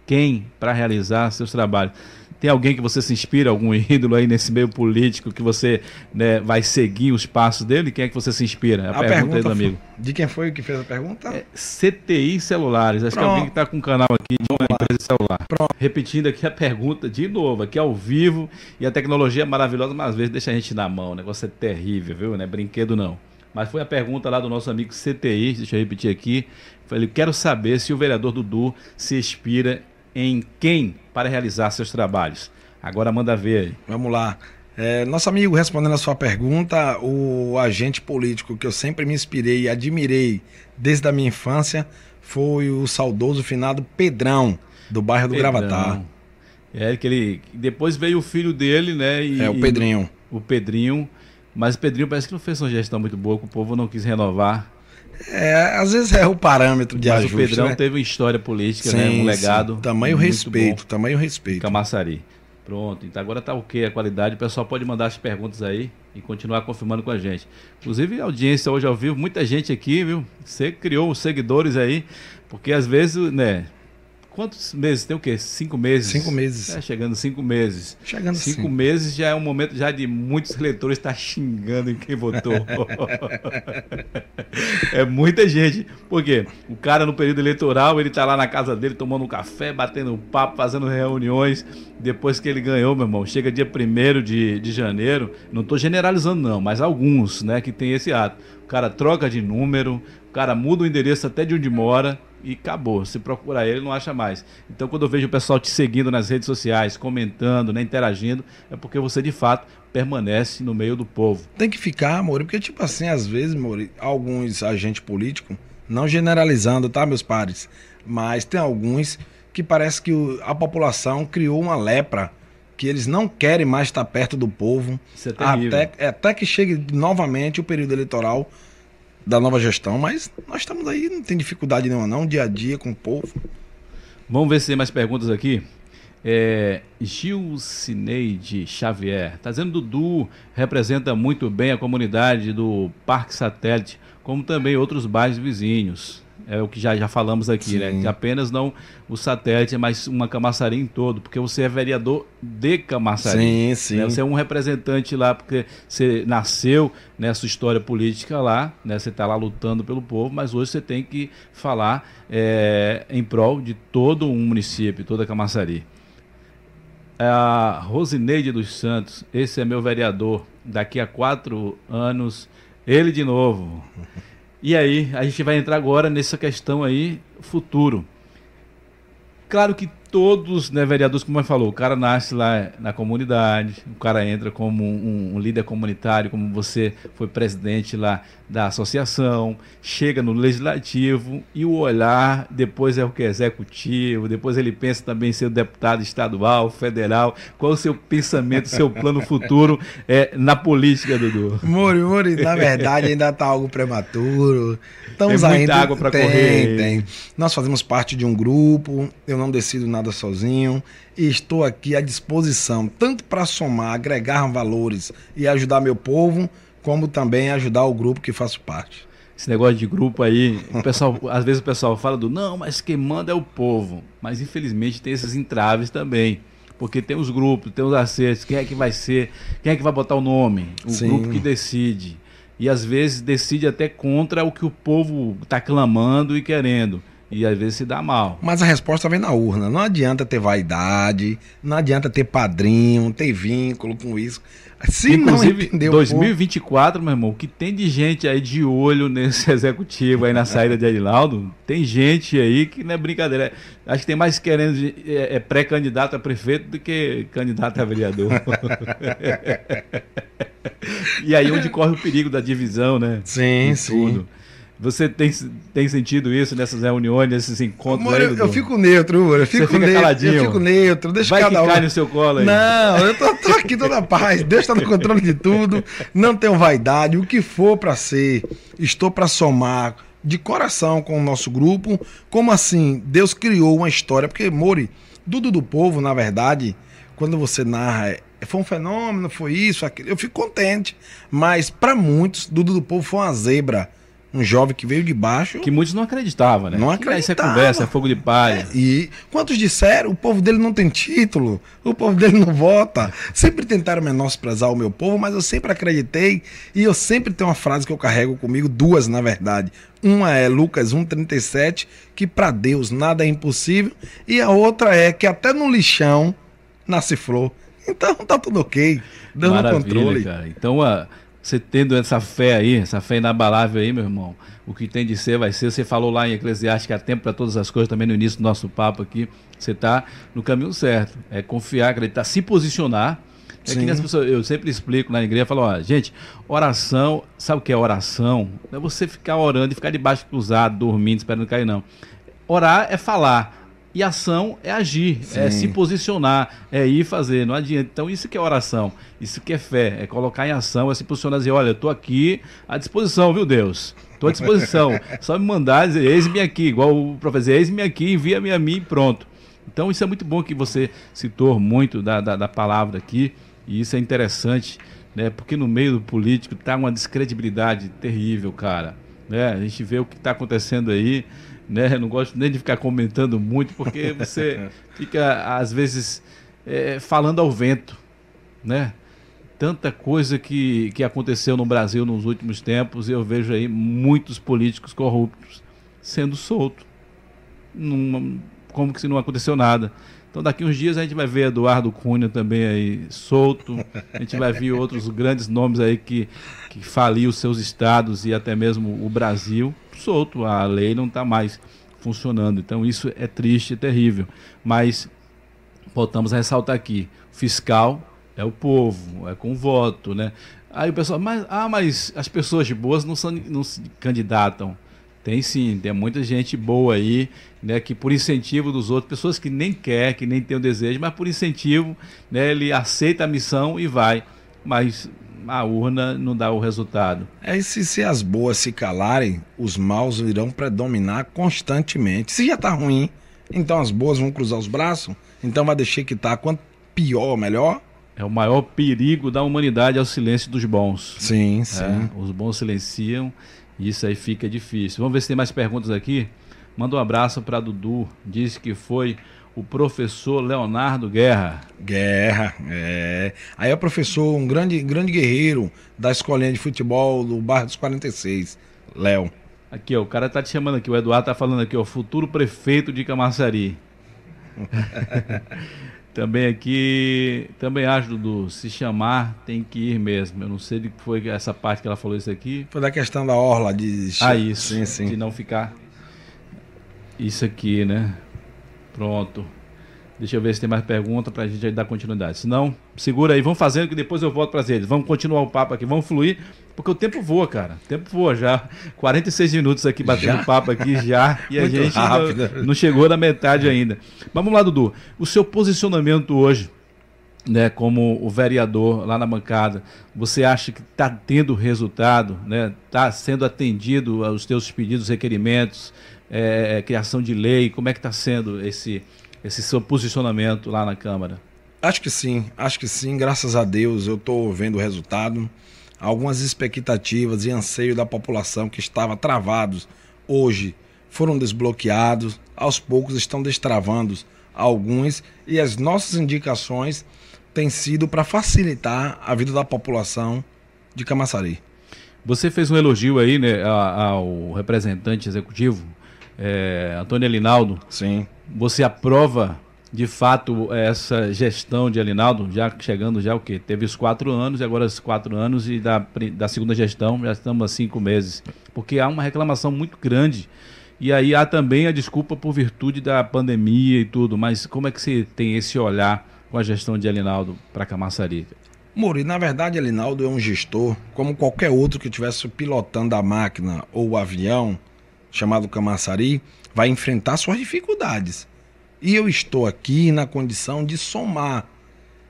quem para realizar seus trabalhos. Tem alguém que você se inspira, algum ídolo aí nesse meio político que você né, vai seguir os passos dele? Quem é que você se inspira? A, a pergunta, pergunta aí do amigo. De quem foi que fez a pergunta? É, CTI Celulares. Acho Pronto. que alguém que está com um canal aqui de uma empresa celular. Pronto. Repetindo aqui a pergunta de novo, aqui ao vivo. E a tecnologia é maravilhosa, mas às vezes deixa a gente na mão. O negócio é terrível, viu? Não é brinquedo não. Mas foi a pergunta lá do nosso amigo CTI, deixa eu repetir aqui. Falei, quero saber se o vereador Dudu se inspira em quem para realizar seus trabalhos. Agora manda ver aí. Vamos lá. É, nosso amigo, respondendo a sua pergunta, o agente político que eu sempre me inspirei e admirei desde a minha infância foi o saudoso finado Pedrão, do bairro do Pedrão. Gravatar. É, que ele. Depois veio o filho dele, né? E, é, o Pedrinho. o Pedrinho. Mas o Pedrinho parece que não fez uma gestão muito boa, que o povo não quis renovar. É, às vezes é o parâmetro de Mas ajuste, o Pedrão né? teve uma história política, sim, né? Um legado. Sim. Tamanho respeito, bom. tamanho respeito. Camaçari. Pronto, então agora tá ok a qualidade. O pessoal pode mandar as perguntas aí e continuar confirmando com a gente. Inclusive, audiência hoje ao vivo, muita gente aqui, viu? Você criou os seguidores aí, porque às vezes, né? Quantos meses? Tem o quê? Cinco meses? Cinco meses. É, chegando cinco meses. Chegando Cinco sim. meses já é um momento já de muitos eleitores estar xingando em quem votou. é muita gente. Por quê? O cara no período eleitoral, ele tá lá na casa dele tomando um café, batendo um papo, fazendo reuniões. Depois que ele ganhou, meu irmão, chega dia 1 de, de janeiro, não estou generalizando não, mas alguns, né, que tem esse ato. O cara troca de número, o cara muda o endereço até de onde mora, e acabou. Se procurar ele, não acha mais. Então, quando eu vejo o pessoal te seguindo nas redes sociais, comentando, né, interagindo, é porque você de fato permanece no meio do povo. Tem que ficar, Mori, porque, tipo assim, às vezes, Mori, alguns agentes políticos, não generalizando, tá, meus pares, mas tem alguns que parece que a população criou uma lepra que eles não querem mais estar perto do povo. Isso é terrível. Até, até que chegue novamente o período eleitoral da nova gestão, mas nós estamos aí, não tem dificuldade nenhuma não, dia a dia com o povo. Vamos ver se tem mais perguntas aqui. É, Gil Cineide Xavier está dizendo Dudu representa muito bem a comunidade do Parque Satélite, como também outros bairros vizinhos é o que já, já falamos aqui, né? Sim. né? Que apenas não o satélite, mas uma Camaçari em todo, porque você é vereador de Camaçari. Sim, sim. Né? Você é um representante lá, porque você nasceu nessa história política lá, né? Você está lá lutando pelo povo, mas hoje você tem que falar é, em prol de todo um município, toda Camaçari. A Rosineide dos Santos, esse é meu vereador. Daqui a quatro anos, ele de novo. E aí, a gente vai entrar agora nessa questão aí, futuro. Claro que todos, né, vereadores, como falou, o cara nasce lá na comunidade, o cara entra como um, um, líder comunitário, como você foi presidente lá da associação, chega no legislativo e o olhar depois é o que? Executivo, depois ele pensa também em ser deputado estadual, federal. Qual o seu pensamento, seu plano futuro é, na política, Dudu? Mori, Mori, na verdade ainda está algo prematuro. Estamos tem muita ainda... água para correr. Tem. Nós fazemos parte de um grupo, eu não decido nada nada sozinho e estou aqui à disposição, tanto para somar, agregar valores e ajudar meu povo, como também ajudar o grupo que faço parte. Esse negócio de grupo aí, o pessoal, às vezes o pessoal fala do não, mas quem manda é o povo. Mas infelizmente tem esses entraves também. Porque tem os grupos, tem os acertos, quem é que vai ser, quem é que vai botar o nome? O Sim. grupo que decide. E às vezes decide até contra o que o povo está clamando e querendo. E às vezes se dá mal. Mas a resposta vem na urna. Não adianta ter vaidade, não adianta ter padrinho, ter vínculo com isso. Se Inclusive, não entendeu 2024, meu irmão, o que tem de gente aí de olho nesse executivo aí na saída de Adinaldo, tem gente aí que não é brincadeira. Acho que tem mais querendo é, é pré-candidato a prefeito do que candidato a vereador. e aí onde corre o perigo da divisão, né? Sim, sim. Tudo. Você tem, tem sentido isso nessas reuniões, nesses encontros amor, eu, eu, fico neutro, amor. Eu fico Você fica neutro, caladinho. Eu fico neutro. Deixa Vai cada que um. cai no seu colo aí. Não, eu tô, tô aqui toda paz. Deus está no controle de tudo. Não tenho vaidade. O que for para ser, estou para somar de coração com o nosso grupo. Como assim? Deus criou uma história. Porque, Mori, Dudu do Povo, na verdade, quando você narra foi um fenômeno, foi isso, aquilo. Eu fico contente. Mas para muitos, Dudu do Povo foi uma zebra um jovem que veio de baixo. Que muitos não acreditavam, né? Não acreditavam. Isso é conversa, é fogo de palha. É, e quantos disseram, o povo dele não tem título, o povo dele não vota. Sempre tentaram menosprezar o meu povo, mas eu sempre acreditei. E eu sempre tenho uma frase que eu carrego comigo, duas na verdade. Uma é Lucas 1,37, que para Deus nada é impossível. E a outra é que até no lixão nasce flor. Então tá tudo ok. Dando Maravilha, controle. Cara. Então, a. Você tendo essa fé aí, essa fé inabalável aí, meu irmão, o que tem de ser vai ser. Você falou lá em Eclesiastes que há tempo para todas as coisas, também no início do nosso papo aqui. Você está no caminho certo. É confiar, acreditar, se posicionar. É Sim. que as pessoas, eu sempre explico na igreja, falo, ó, gente, oração, sabe o que é oração? Não é você ficar orando e ficar debaixo cruzado, dormindo, esperando cair, não. Orar é falar. E ação é agir, Sim. é se posicionar, é ir fazer, não adianta. Então, isso que é oração, isso que é fé, é colocar em ação, é se posicionar e dizer: olha, eu estou aqui à disposição, viu, Deus? Estou à disposição. Só me mandar dizer: eis-me aqui, igual o professor, eis-me aqui, envia-me a mim e pronto. Então, isso é muito bom que você citou muito da, da, da palavra aqui, e isso é interessante, né? Porque no meio do político está uma descredibilidade terrível, cara. Né? A gente vê o que está acontecendo aí né? Não gosto nem de ficar comentando muito, porque você fica, às vezes, é, falando ao vento, né? Tanta coisa que, que aconteceu no Brasil nos últimos tempos, e eu vejo aí muitos políticos corruptos sendo soltos. como que se não aconteceu nada. Então daqui uns dias a gente vai ver Eduardo Cunha também aí solto. A gente vai ver outros grandes nomes aí que, que faliu seus estados e até mesmo o Brasil solto. A lei não está mais funcionando. Então isso é triste e terrível. Mas voltamos a ressaltar aqui: fiscal é o povo, é com voto, né? Aí o pessoal, mas, ah, mas as pessoas boas não, são, não se candidatam. Tem sim, tem muita gente boa aí, né, que por incentivo dos outros, pessoas que nem quer, que nem tem o desejo, mas por incentivo, né, ele aceita a missão e vai. Mas a urna não dá o resultado. É, e se, se as boas se calarem, os maus irão predominar constantemente. Se já está ruim, então as boas vão cruzar os braços, então vai deixar que tá quanto pior, melhor. É o maior perigo da humanidade é o silêncio dos bons. Sim, sim. É, os bons silenciam e isso aí fica difícil. Vamos ver se tem mais perguntas aqui. Manda um abraço para Dudu. Disse que foi o professor Leonardo Guerra. Guerra, é. Aí é o professor, um grande, grande guerreiro da escolinha de futebol do bairro dos 46, Léo. Aqui, ó, o cara tá te chamando aqui, o Eduardo tá falando aqui, ó, futuro prefeito de Camaçari. também aqui, também acho, Dudu, se chamar tem que ir mesmo. Eu não sei de que foi essa parte que ela falou isso aqui. Foi da questão da orla de... Ah, isso, sim, sim. de não ficar... Isso aqui, né? Pronto. Deixa eu ver se tem mais pergunta para a gente dar continuidade. Se não, segura aí, vamos fazendo que depois eu volto para eles. Vamos continuar o papo aqui, vamos fluir, porque o tempo voa, cara. O tempo voa já. 46 minutos aqui batendo já? papo aqui já e a gente não, não, chegou na metade ainda. Mas vamos lá, Dudu. O seu posicionamento hoje, né, como o vereador lá na bancada, você acha que está tendo resultado, né? Está sendo atendido aos teus pedidos, requerimentos? É, criação de lei? Como é que está sendo esse, esse seu posicionamento lá na Câmara? Acho que sim, acho que sim. Graças a Deus eu estou vendo o resultado. Algumas expectativas e anseio da população que estava travados hoje foram desbloqueados. Aos poucos estão destravando alguns e as nossas indicações têm sido para facilitar a vida da população de Camaçari. Você fez um elogio aí né, ao representante executivo é, Antônio Elinaldo. Sim. Você aprova de fato essa gestão de Elinaldo, já chegando já o quê? Teve os quatro anos e agora os quatro anos e da, da segunda gestão já estamos a cinco meses. Porque há uma reclamação muito grande. E aí há também a desculpa por virtude da pandemia e tudo, mas como é que você tem esse olhar com a gestão de Elinaldo para Camaçari? Mori, na verdade, Elinaldo é um gestor, como qualquer outro que estivesse pilotando a máquina ou o avião, chamado Camaçari, vai enfrentar suas dificuldades. E eu estou aqui na condição de somar,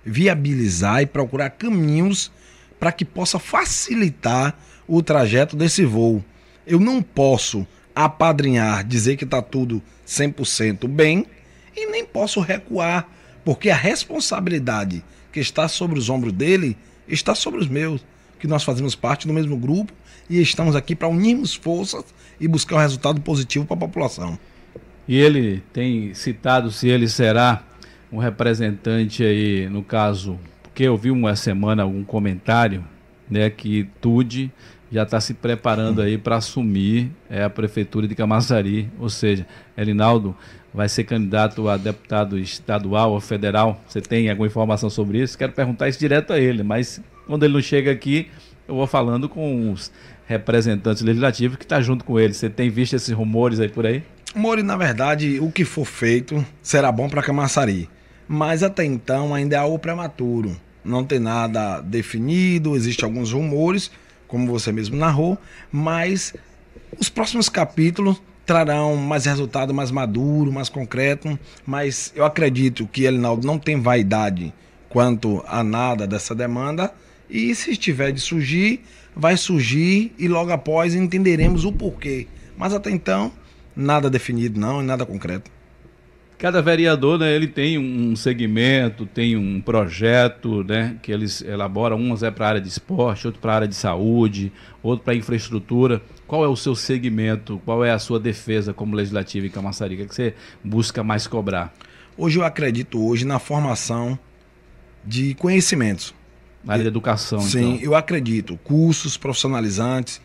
viabilizar e procurar caminhos para que possa facilitar o trajeto desse voo. Eu não posso apadrinhar, dizer que está tudo 100% bem e nem posso recuar, porque a responsabilidade que está sobre os ombros dele está sobre os meus. que nós fazemos parte do mesmo grupo e estamos aqui para unirmos forças e buscar um resultado positivo para a população. E ele tem citado se ele será um representante aí, no caso, porque eu vi uma semana algum comentário, né, que Tude já está se preparando aí para assumir é, a prefeitura de Camaçari, ou seja, Elinaldo vai ser candidato a deputado estadual ou federal. Você tem alguma informação sobre isso? Quero perguntar isso direto a ele, mas quando ele não chega aqui, eu vou falando com os representantes legislativos que está junto com ele. Você tem visto esses rumores aí por aí? Mori, na verdade, o que for feito será bom para Camaçari. Mas até então ainda é algo prematuro. Não tem nada definido, existem alguns rumores, como você mesmo narrou, mas os próximos capítulos trarão mais resultado mais maduro, mais concreto, mas eu acredito que Elinaldo não tem vaidade quanto a nada dessa demanda e se estiver de surgir, vai surgir e logo após entenderemos o porquê. Mas até então, nada definido não e nada concreto. Cada vereador, né, ele tem um segmento, tem um projeto, né, que eles elaboram, uns é para a área de esporte, outro para a área de saúde, outro para infraestrutura. Qual é o seu segmento? Qual é a sua defesa como legislativo em Camaçari? O que você busca mais cobrar? Hoje eu acredito hoje na formação de conhecimentos. Na área de educação, Sim, então. eu acredito. Cursos profissionalizantes,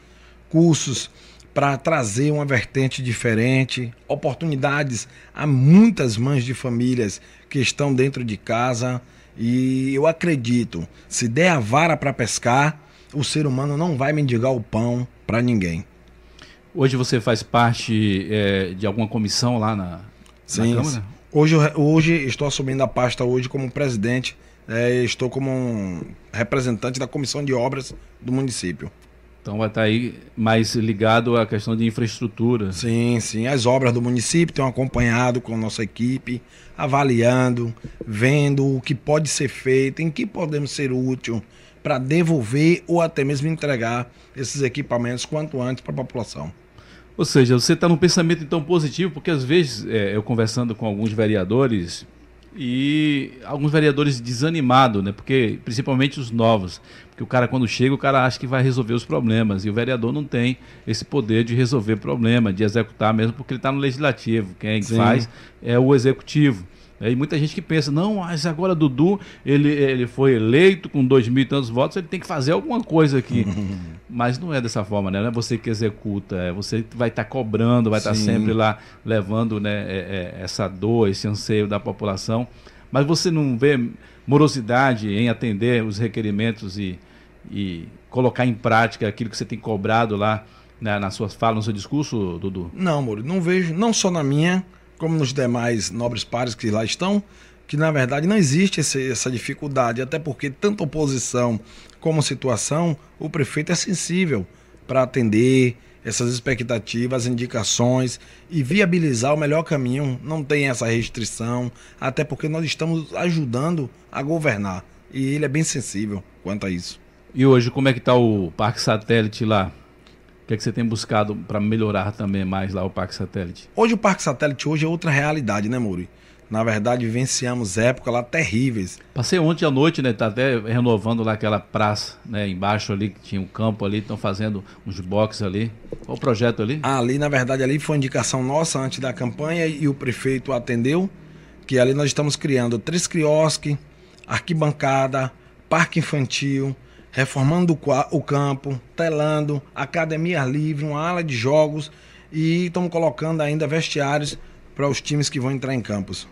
cursos para trazer uma vertente diferente, oportunidades a muitas mães de famílias que estão dentro de casa. E eu acredito, se der a vara para pescar, o ser humano não vai mendigar o pão para ninguém. Hoje você faz parte é, de alguma comissão lá na, Sim, na Câmara? Hoje, hoje estou assumindo a pasta hoje como presidente, é, estou como um representante da comissão de obras do município. Então vai estar aí mais ligado à questão de infraestrutura. Sim, sim. As obras do município têm acompanhado com a nossa equipe, avaliando, vendo o que pode ser feito, em que podemos ser útil para devolver ou até mesmo entregar esses equipamentos quanto antes para a população. Ou seja, você está num pensamento então positivo, porque às vezes é, eu conversando com alguns vereadores e alguns vereadores desanimados, né? Porque principalmente os novos, porque o cara quando chega o cara acha que vai resolver os problemas e o vereador não tem esse poder de resolver problema, de executar mesmo, porque ele está no legislativo. Quem Sim. faz é o executivo. E muita gente que pensa, não, mas agora Dudu, ele, ele foi eleito com dois mil e tantos votos, ele tem que fazer alguma coisa aqui. mas não é dessa forma, né? Não é você que executa, é você que vai estar tá cobrando, vai estar tá sempre lá levando né, é, é, essa dor, esse anseio da população. Mas você não vê morosidade em atender os requerimentos e, e colocar em prática aquilo que você tem cobrado lá né, nas suas falas, no seu discurso, Dudu? Não, Moro, não vejo, não só na minha, como nos demais nobres pares que lá estão, que na verdade não existe esse, essa dificuldade, até porque tanto oposição como situação, o prefeito é sensível para atender essas expectativas, indicações e viabilizar o melhor caminho. Não tem essa restrição, até porque nós estamos ajudando a governar e ele é bem sensível quanto a isso. E hoje, como é que está o Parque Satélite lá? O que, é que você tem buscado para melhorar também mais lá o Parque Satélite? Hoje o Parque Satélite hoje é outra realidade, né, Muri? Na verdade, vivenciamos épocas lá terríveis. Passei ontem à noite, né? Tá até renovando lá aquela praça, né? Embaixo ali, que tinha um campo ali, estão fazendo uns boxes ali. Qual o projeto ali? Ali, na verdade, ali foi indicação nossa antes da campanha e o prefeito atendeu. Que ali nós estamos criando três quiosques, arquibancada, parque infantil, reformando o campo, telando, academia livre, uma ala de jogos e estamos colocando ainda vestiários para os times que vão entrar em campos.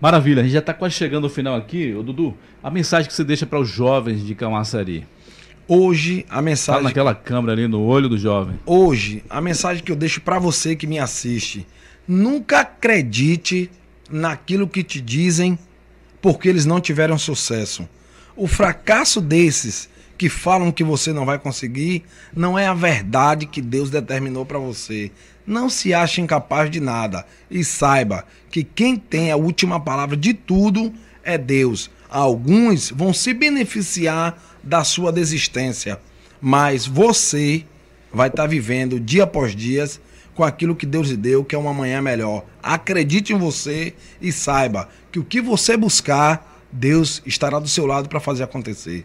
Maravilha, a gente já está quase chegando ao final aqui. Ô, Dudu, a mensagem que você deixa para os jovens de Camaçari. Hoje, a mensagem. Fala naquela câmera ali no olho do jovem. Hoje, a mensagem que eu deixo para você que me assiste: nunca acredite naquilo que te dizem porque eles não tiveram sucesso. O fracasso desses que falam que você não vai conseguir não é a verdade que Deus determinou para você. Não se ache incapaz de nada e saiba que quem tem a última palavra de tudo é Deus. Alguns vão se beneficiar da sua desistência, mas você vai estar tá vivendo dia após dia com aquilo que Deus lhe deu, que é uma manhã melhor. Acredite em você e saiba que o que você buscar Deus estará do seu lado para fazer acontecer.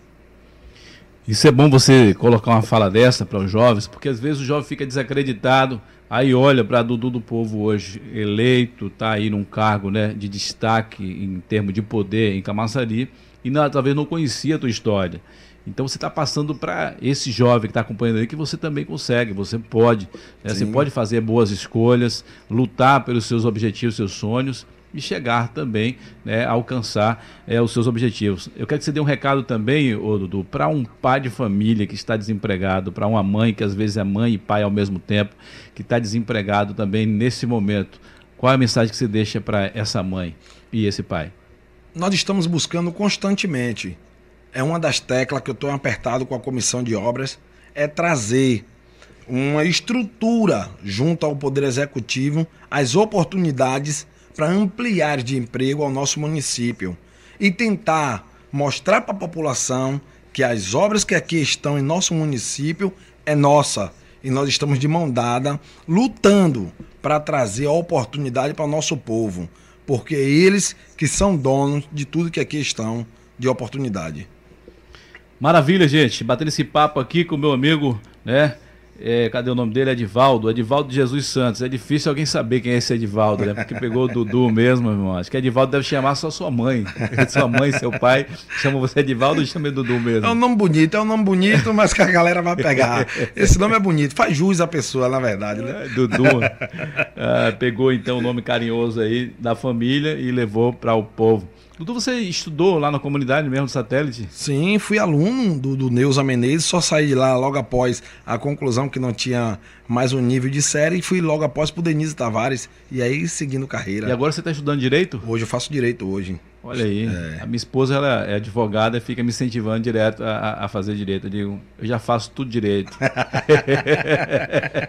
Isso é bom você colocar uma fala dessa para os jovens, porque às vezes o jovem fica desacreditado, aí olha para Dudu do Povo hoje, eleito, está aí num cargo né, de destaque em termos de poder em Camaçari, e não, talvez não conhecia a tua história. Então você está passando para esse jovem que está acompanhando aí que você também consegue, você pode. Né? Você pode fazer boas escolhas, lutar pelos seus objetivos, seus sonhos e chegar também né, a alcançar é, os seus objetivos. Eu quero que você dê um recado também, ô, Dudu, para um pai de família que está desempregado, para uma mãe que às vezes é mãe e pai ao mesmo tempo, que está desempregado também nesse momento. Qual é a mensagem que você deixa para essa mãe e esse pai? Nós estamos buscando constantemente. É uma das teclas que eu estou apertado com a comissão de obras, é trazer uma estrutura junto ao Poder Executivo, as oportunidades para ampliar de emprego ao nosso município e tentar mostrar para a população que as obras que aqui estão em nosso município é nossa e nós estamos de mão dada lutando para trazer a oportunidade para o nosso povo, porque é eles que são donos de tudo que aqui estão de oportunidade. Maravilha, gente. Batendo esse papo aqui com meu amigo, né? É, cadê o nome dele? Edivaldo. Edivaldo de Jesus Santos. É difícil alguém saber quem é esse Edivaldo, né? Porque pegou o Dudu mesmo, irmão. Acho que Edivaldo deve chamar só sua mãe. sua mãe, seu pai. Chama você Edivaldo e chama Dudu mesmo. É um nome bonito, é um nome bonito, mas que a galera vai pegar. Esse nome é bonito, faz jus à pessoa, na verdade, né? É, Dudu. Ah, pegou então o nome carinhoso aí da família e levou para o povo. Dudu, você estudou lá na comunidade mesmo do satélite? Sim, fui aluno do, do Neuza Menezes, só saí de lá logo após a conclusão que não tinha mais um nível de série e fui logo após pro Denise Tavares e aí seguindo carreira. E agora você está estudando direito? Hoje eu faço direito hoje. Olha aí, é. a minha esposa ela é advogada e fica me incentivando direto a, a fazer direito. Eu digo, eu já faço tudo direito.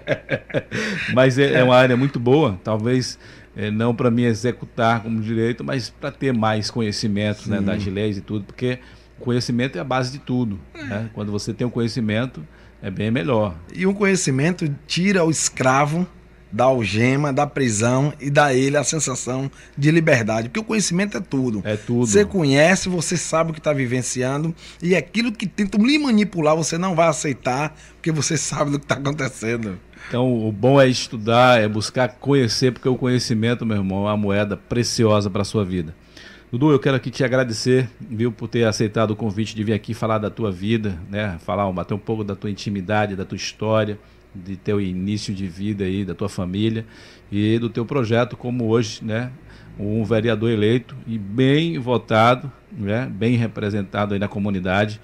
Mas é, é uma área muito boa, talvez é, não para me executar como direito, mas para ter mais conhecimento né, das leis e tudo, porque conhecimento é a base de tudo. É. Né? Quando você tem um conhecimento, é bem melhor. E um conhecimento tira o escravo da algema, da prisão e dá a ele a sensação de liberdade. Porque o conhecimento é tudo. É tudo. Você conhece, você sabe o que está vivenciando e aquilo que tentam lhe manipular você não vai aceitar porque você sabe do que está acontecendo. Então, o bom é estudar, é buscar conhecer, porque o conhecimento, meu irmão, é uma moeda preciosa para a sua vida. Dudu, eu quero aqui te agradecer, viu, por ter aceitado o convite de vir aqui falar da tua vida, né? Falar, bater um pouco da tua intimidade, da tua história, de teu início de vida aí, da tua família e do teu projeto como hoje, né? Um vereador eleito e bem votado, né? Bem representado aí na comunidade.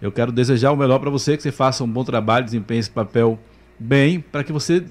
Eu quero desejar o melhor para você, que você faça um bom trabalho, desempenhe esse papel bem para que você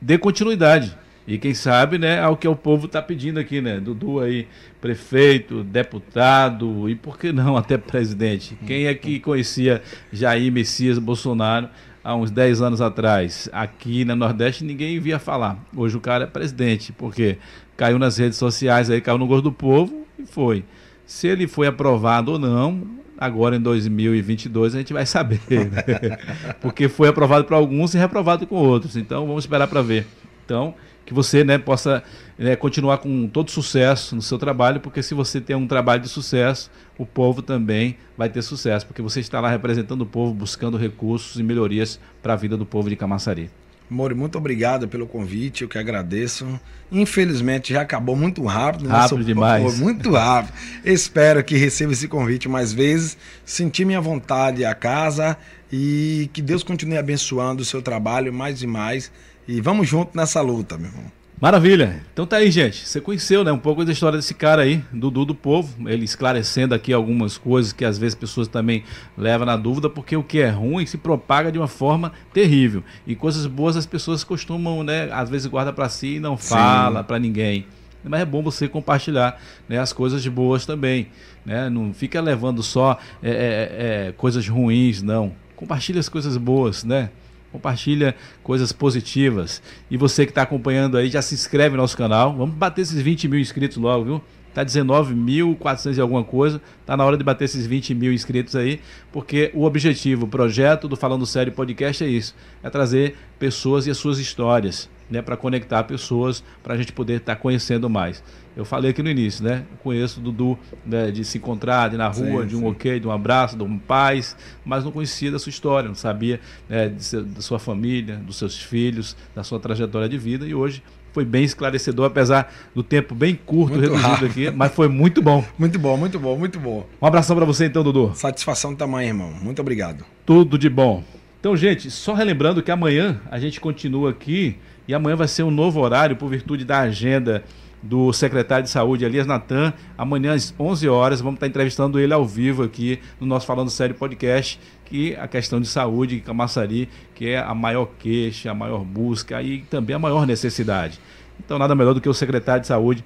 dê continuidade. E quem sabe, né, ao que o povo está pedindo aqui, né? Dudu aí, prefeito, deputado e por que não até presidente? Quem é que conhecia Jair Messias Bolsonaro há uns 10 anos atrás? Aqui na Nordeste ninguém via falar. Hoje o cara é presidente, porque caiu nas redes sociais aí, caiu no gosto do povo e foi. Se ele foi aprovado ou não, agora em 2022 a gente vai saber. Né? Porque foi aprovado para alguns e reprovado com outros. Então vamos esperar para ver. Então, que você né, possa né, continuar com todo sucesso no seu trabalho, porque se você tem um trabalho de sucesso, o povo também vai ter sucesso, porque você está lá representando o povo, buscando recursos e melhorias para a vida do povo de Camaçari. Mori, muito obrigado pelo convite, eu que agradeço. Infelizmente já acabou muito rápido. Rápido demais. muito rápido. Espero que receba esse convite mais vezes, sentir minha vontade a casa e que Deus continue abençoando o seu trabalho mais e mais. E vamos junto nessa luta, meu irmão. Maravilha. Então tá aí, gente. Você conheceu, né, um pouco da história desse cara aí, Dudu do Povo, ele esclarecendo aqui algumas coisas que às vezes pessoas também levam na dúvida, porque o que é ruim se propaga de uma forma terrível. E coisas boas as pessoas costumam, né, às vezes guarda para si e não fala para ninguém. Mas é bom você compartilhar né, as coisas boas também. Né? Não fica levando só é, é, é, coisas ruins, não. Compartilha as coisas boas, né? Compartilha coisas positivas. E você que está acompanhando aí, já se inscreve no nosso canal. Vamos bater esses 20 mil inscritos logo, viu? Está 19.400 e alguma coisa. Está na hora de bater esses 20 mil inscritos aí, porque o objetivo, o projeto do Falando Sério Podcast é isso: é trazer pessoas e as suas histórias né, para conectar pessoas, para a gente poder estar tá conhecendo mais. Eu falei aqui no início, né? Conheço o Dudu né, de se encontrar de na rua, sim, de um sim. ok, de um abraço, de um paz, mas não conhecia da sua história, não sabia né, seu, da sua família, dos seus filhos, da sua trajetória de vida e hoje foi bem esclarecedor, apesar do tempo bem curto, muito reduzido rápido. aqui, mas foi muito bom. Muito bom, muito bom, muito bom. Um abração para você então, Dudu. Satisfação do tamanho, irmão. Muito obrigado. Tudo de bom. Então, gente, só relembrando que amanhã a gente continua aqui e amanhã vai ser um novo horário por virtude da agenda do secretário de Saúde, Elias Natan. Amanhã às 11 horas vamos estar entrevistando ele ao vivo aqui no nosso Falando Sério podcast, que a questão de saúde em Camaçari, que é a maior queixa, a maior busca e também a maior necessidade. Então nada melhor do que o secretário de Saúde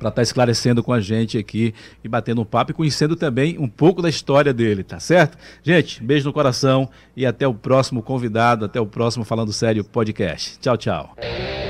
para estar tá esclarecendo com a gente aqui e batendo um papo e conhecendo também um pouco da história dele, tá certo? Gente, beijo no coração e até o próximo convidado, até o próximo Falando Sério podcast. Tchau, tchau.